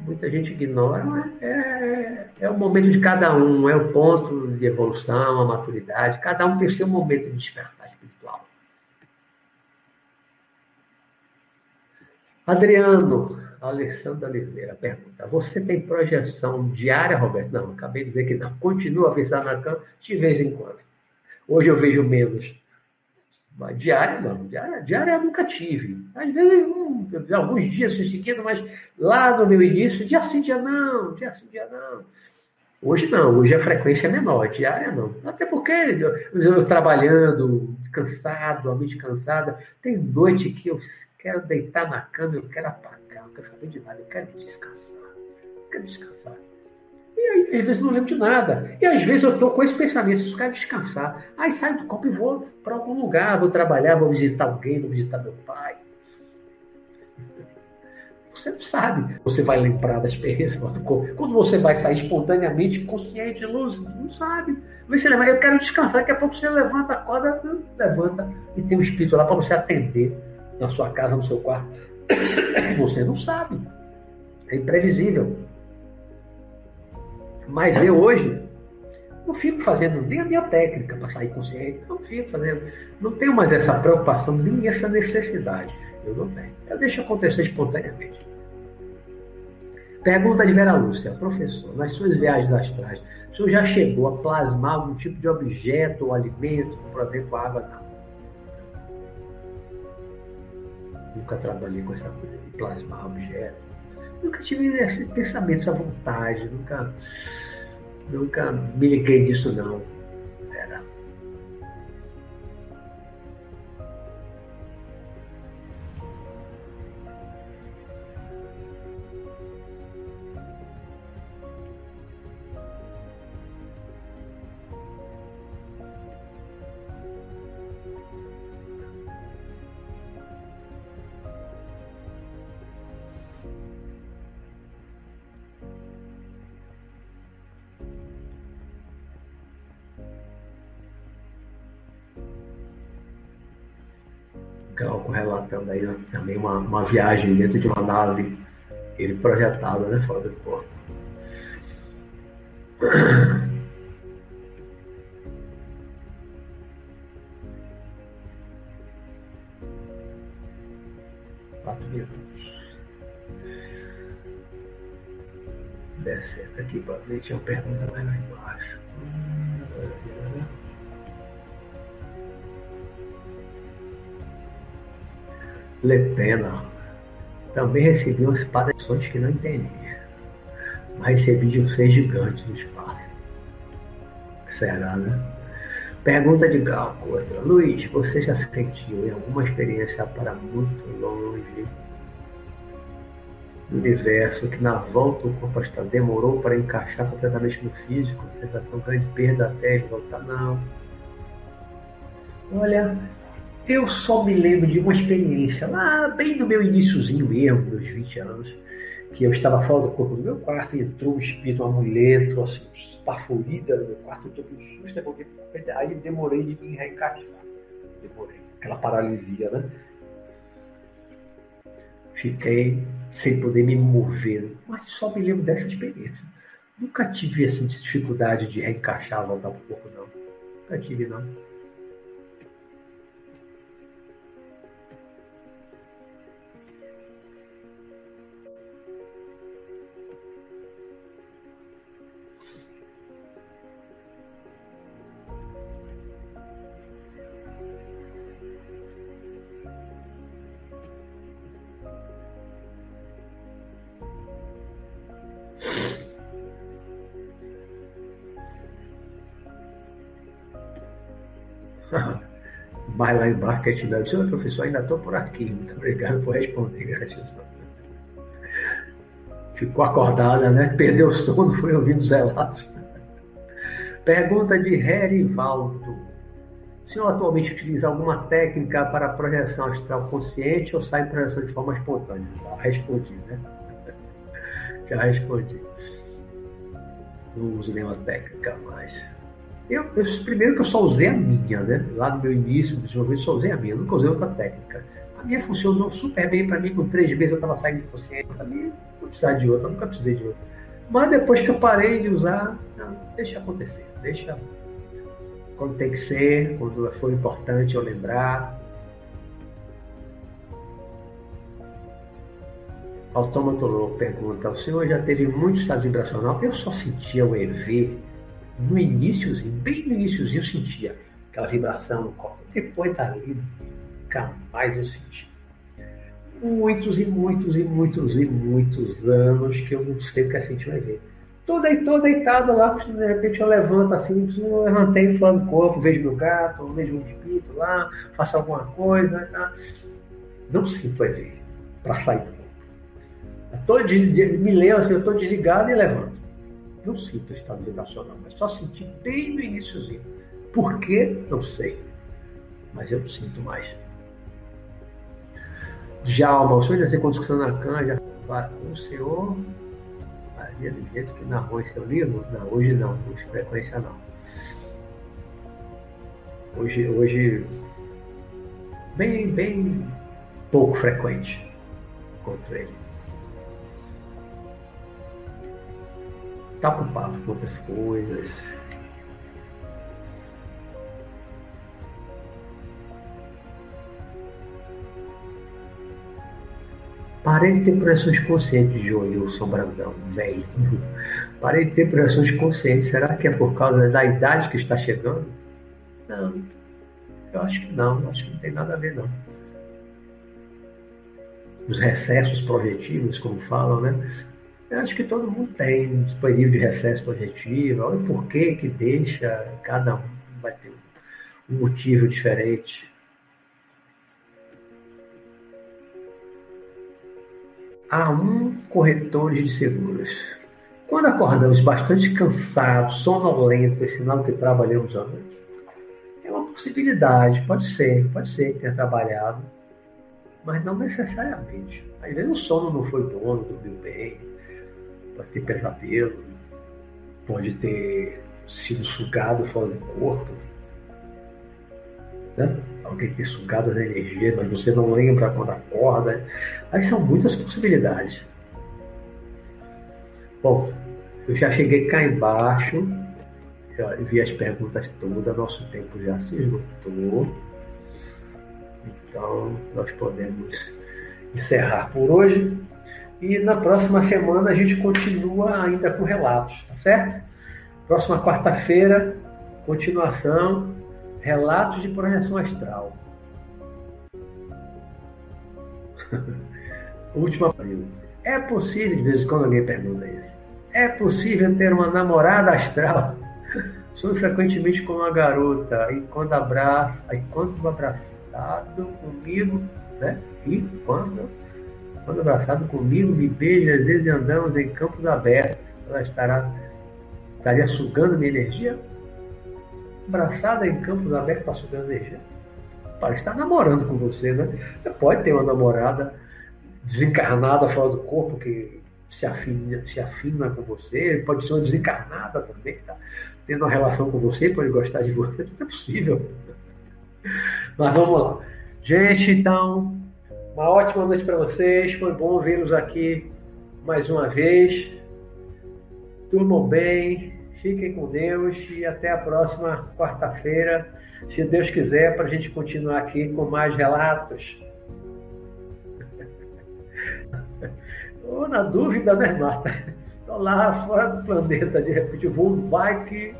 Muita gente ignora, mas é, é o momento de cada um, é o ponto de evolução, a maturidade. Cada um tem seu momento de despertar espiritual. Adriano, Alessandra Oliveira pergunta: Você tem projeção diária, Roberto? Não, acabei de dizer que não. Continua a visar na cama de vez em quando. Hoje eu vejo menos. Mas diária não, diária, diária eu nunca tive. Às vezes, um, alguns dias em seguida, mas lá no meu início, dia sim, dia não, dia sim, dia não. Hoje não, hoje a frequência é menor, diária não. Até porque eu, eu trabalhando, cansado, a mente cansada, tem noite que eu quero deitar na cama, eu quero apagar não quero saber de nada, eu quero descansar. Eu quero descansar. E aí, às vezes, não lembro de nada. E às vezes eu estou com esse pensamento, eu quero descansar. Aí saio do corpo e vou para algum lugar, vou trabalhar, vou visitar alguém, vou visitar meu pai. Você não sabe. Você vai lembrar da experiência do corpo. Quando você vai sair espontaneamente, consciente, luz, não sabe. Você lembra, eu quero descansar, daqui a pouco você levanta, acorda, levanta e tem um espírito lá para você atender na sua casa, no seu quarto. Você não sabe. É imprevisível. Mas eu hoje não fico fazendo nem a minha técnica para sair consciente. Não fico fazendo. Não tenho mais essa preocupação, nem essa necessidade. Eu não tenho. Eu deixo acontecer espontaneamente. Pergunta de Vera Lúcia, professor, nas suas viagens astrais, o senhor já chegou a plasmar algum tipo de objeto ou alimento, por exemplo, água? Não. Nunca trabalhei com essa coisa de plasmar objetos. Nunca tive esse pensamento, essa vontade. Nunca, nunca me liguei nisso, não. Uma, viagem dentro de uma nave, ele projetado, né, fora do corpo. Quatro minutos. Descendo aqui para ver, tinha uma pergunta mais lá embaixo. Lepena. Também recebi umas padecões que não entendi. Mas recebi de um ser gigante no espaço. Será, né? Pergunta de Gal. Luiz, você já sentiu em alguma experiência para muito longe do universo que na volta o corpo demorou para encaixar completamente no físico? Sensação grande perda até ele voltar? Não. Olha, eu só me lembro de uma experiência lá bem no meu iníciozinho mesmo, meus 20 anos, que eu estava fora do corpo do meu quarto e entrou um espírito, uma mulher, entrou assim, esparfurida no meu quarto, eu estou com susto, voltei aí demorei de me reencaixar. Demorei, aquela paralisia, né? Fiquei sem poder me mover, mas só me lembro dessa experiência. Nunca tive essa dificuldade de reencaixar, voltar para o corpo, não. Nunca tive, não. Vai lá embaixo que a gente disse, professor, ainda estou por aqui. Muito obrigado por responder. Ficou acordada, né? Perdeu o sono, foi ouvindo os relatos. Pergunta de Herivaldo. O senhor atualmente utiliza alguma técnica para projeção astral consciente ou sai projeção de forma espontânea? Já respondi, né? Já respondi. Não uso nenhuma técnica mais. Eu, eu, primeiro que eu só usei a minha, né? Lá no meu início, desenvolvimento, só usei a minha, nunca usei outra técnica. A minha funcionou super bem para mim, com três meses eu estava saindo consciente. Para mim, não precisava de outra, nunca precisei de outra. Mas depois que eu parei de usar, não, deixa acontecer, deixa quando tem que ser, quando for importante eu lembrar. Autômato pergunta: o senhor já teve muito estado vibracional? Eu só sentia o EV no iníciozinho, bem no iníciozinho eu sentia aquela vibração no corpo. Depois dali, nunca mais eu senti. Muitos e muitos e muitos e muitos anos que eu não sei o que é sentir um EV. Tô, tô deitado lá, de repente eu levanto assim, eu levantei fora do corpo, vejo meu gato, vejo um espírito lá, faço alguma coisa. Tá? Não sinto EV para sair do corpo. Tô, me lembro assim, eu estou desligado e levanto. Não sinto estado vibracional, mas só senti bem no iníciozinho. Por quê? Não sei. Mas eu não sinto mais. Djalma, o senhor já sei quando na canja, o senhor faria do jeito que narrou em seu livro? Não, hoje não, com frequência não. Hoje, hoje bem, bem pouco frequente contra ele. Está ocupado com outras coisas. Parei de ter projeções conscientes, Joilson Brandão, velho. Parei de ter projeções conscientes. Será que é por causa da idade que está chegando? Não. Eu acho que não. Acho que não tem nada a ver, não. Os recessos projetivos, como falam, né? Eu acho que todo mundo tem período de recesso projetivo, olha por que que deixa, cada um vai ter um motivo diferente. Há um corretores de seguros. Quando acordamos bastante cansados, sonolentos, é sinal que trabalhamos à noite. É uma possibilidade, pode ser, pode ser que tenha trabalhado, mas não necessariamente. Às vezes o sono não foi bom, não dormiu bem, pode ter pesadelo, pode ter sido sugado fora do corpo. Né? alguém ter sugado a energia, mas você não lembra quando acorda. Aí são muitas possibilidades. Bom, eu já cheguei cá embaixo, vi as perguntas todas, nosso tempo já se esgotou. Então, nós podemos encerrar por hoje. E na próxima semana a gente continua ainda com relatos, tá certo? Próxima quarta-feira, continuação, relatos de projeção astral. Última abril. É possível, de vez em quando alguém pergunta isso, é possível ter uma namorada astral? Sou frequentemente com uma garota e quando abraça, e quando abraçado comigo, né? E quando, abraçado comigo, me beija, às vezes andamos em campos abertos. Ela estará estaria sugando minha energia? Abraçada em campos abertos, está sugando energia? Parece estar namorando com você, né? Você pode ter uma namorada desencarnada fora do corpo que se afina, se afina com você, pode ser uma desencarnada também, tá? tendo uma relação com você, pode gostar de você, tudo é possível. Mas vamos lá. Gente, então, uma ótima noite para vocês. Foi bom vê-los aqui mais uma vez. Durmam bem, fiquem com Deus e até a próxima quarta-feira, se Deus quiser, para a gente continuar aqui com mais relatos. Ou na dúvida, né, Marta? Estou lá fora do planeta, de repente o voo vai que.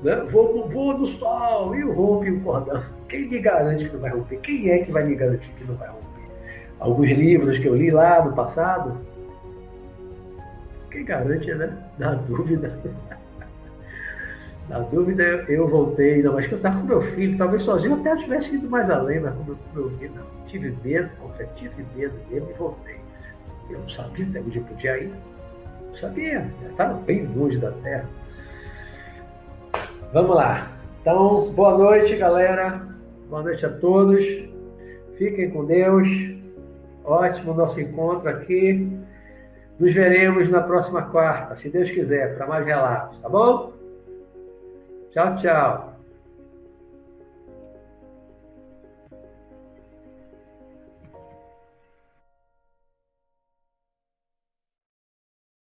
Né? Voo, voo no sol e rompe o cordão. Quem me garante que não vai romper? Quem é que vai me garantir que não vai romper? Alguns livros que eu li lá no passado. Quem garante, né? Na dúvida. Na dúvida, eu voltei, não, mas que eu estava com meu filho, talvez sozinho até eu tivesse ido mais além, mas como meu filho, não, tive medo, confesso, tive medo mesmo e voltei. Eu não sabia até onde eu podia ir. Não sabia, estava bem longe da Terra. Vamos lá. Então, boa noite, galera. Boa noite a todos. Fiquem com Deus. Ótimo nosso encontro aqui. Nos veremos na próxima quarta, se Deus quiser, para mais relatos, tá bom? Tchau, tchau.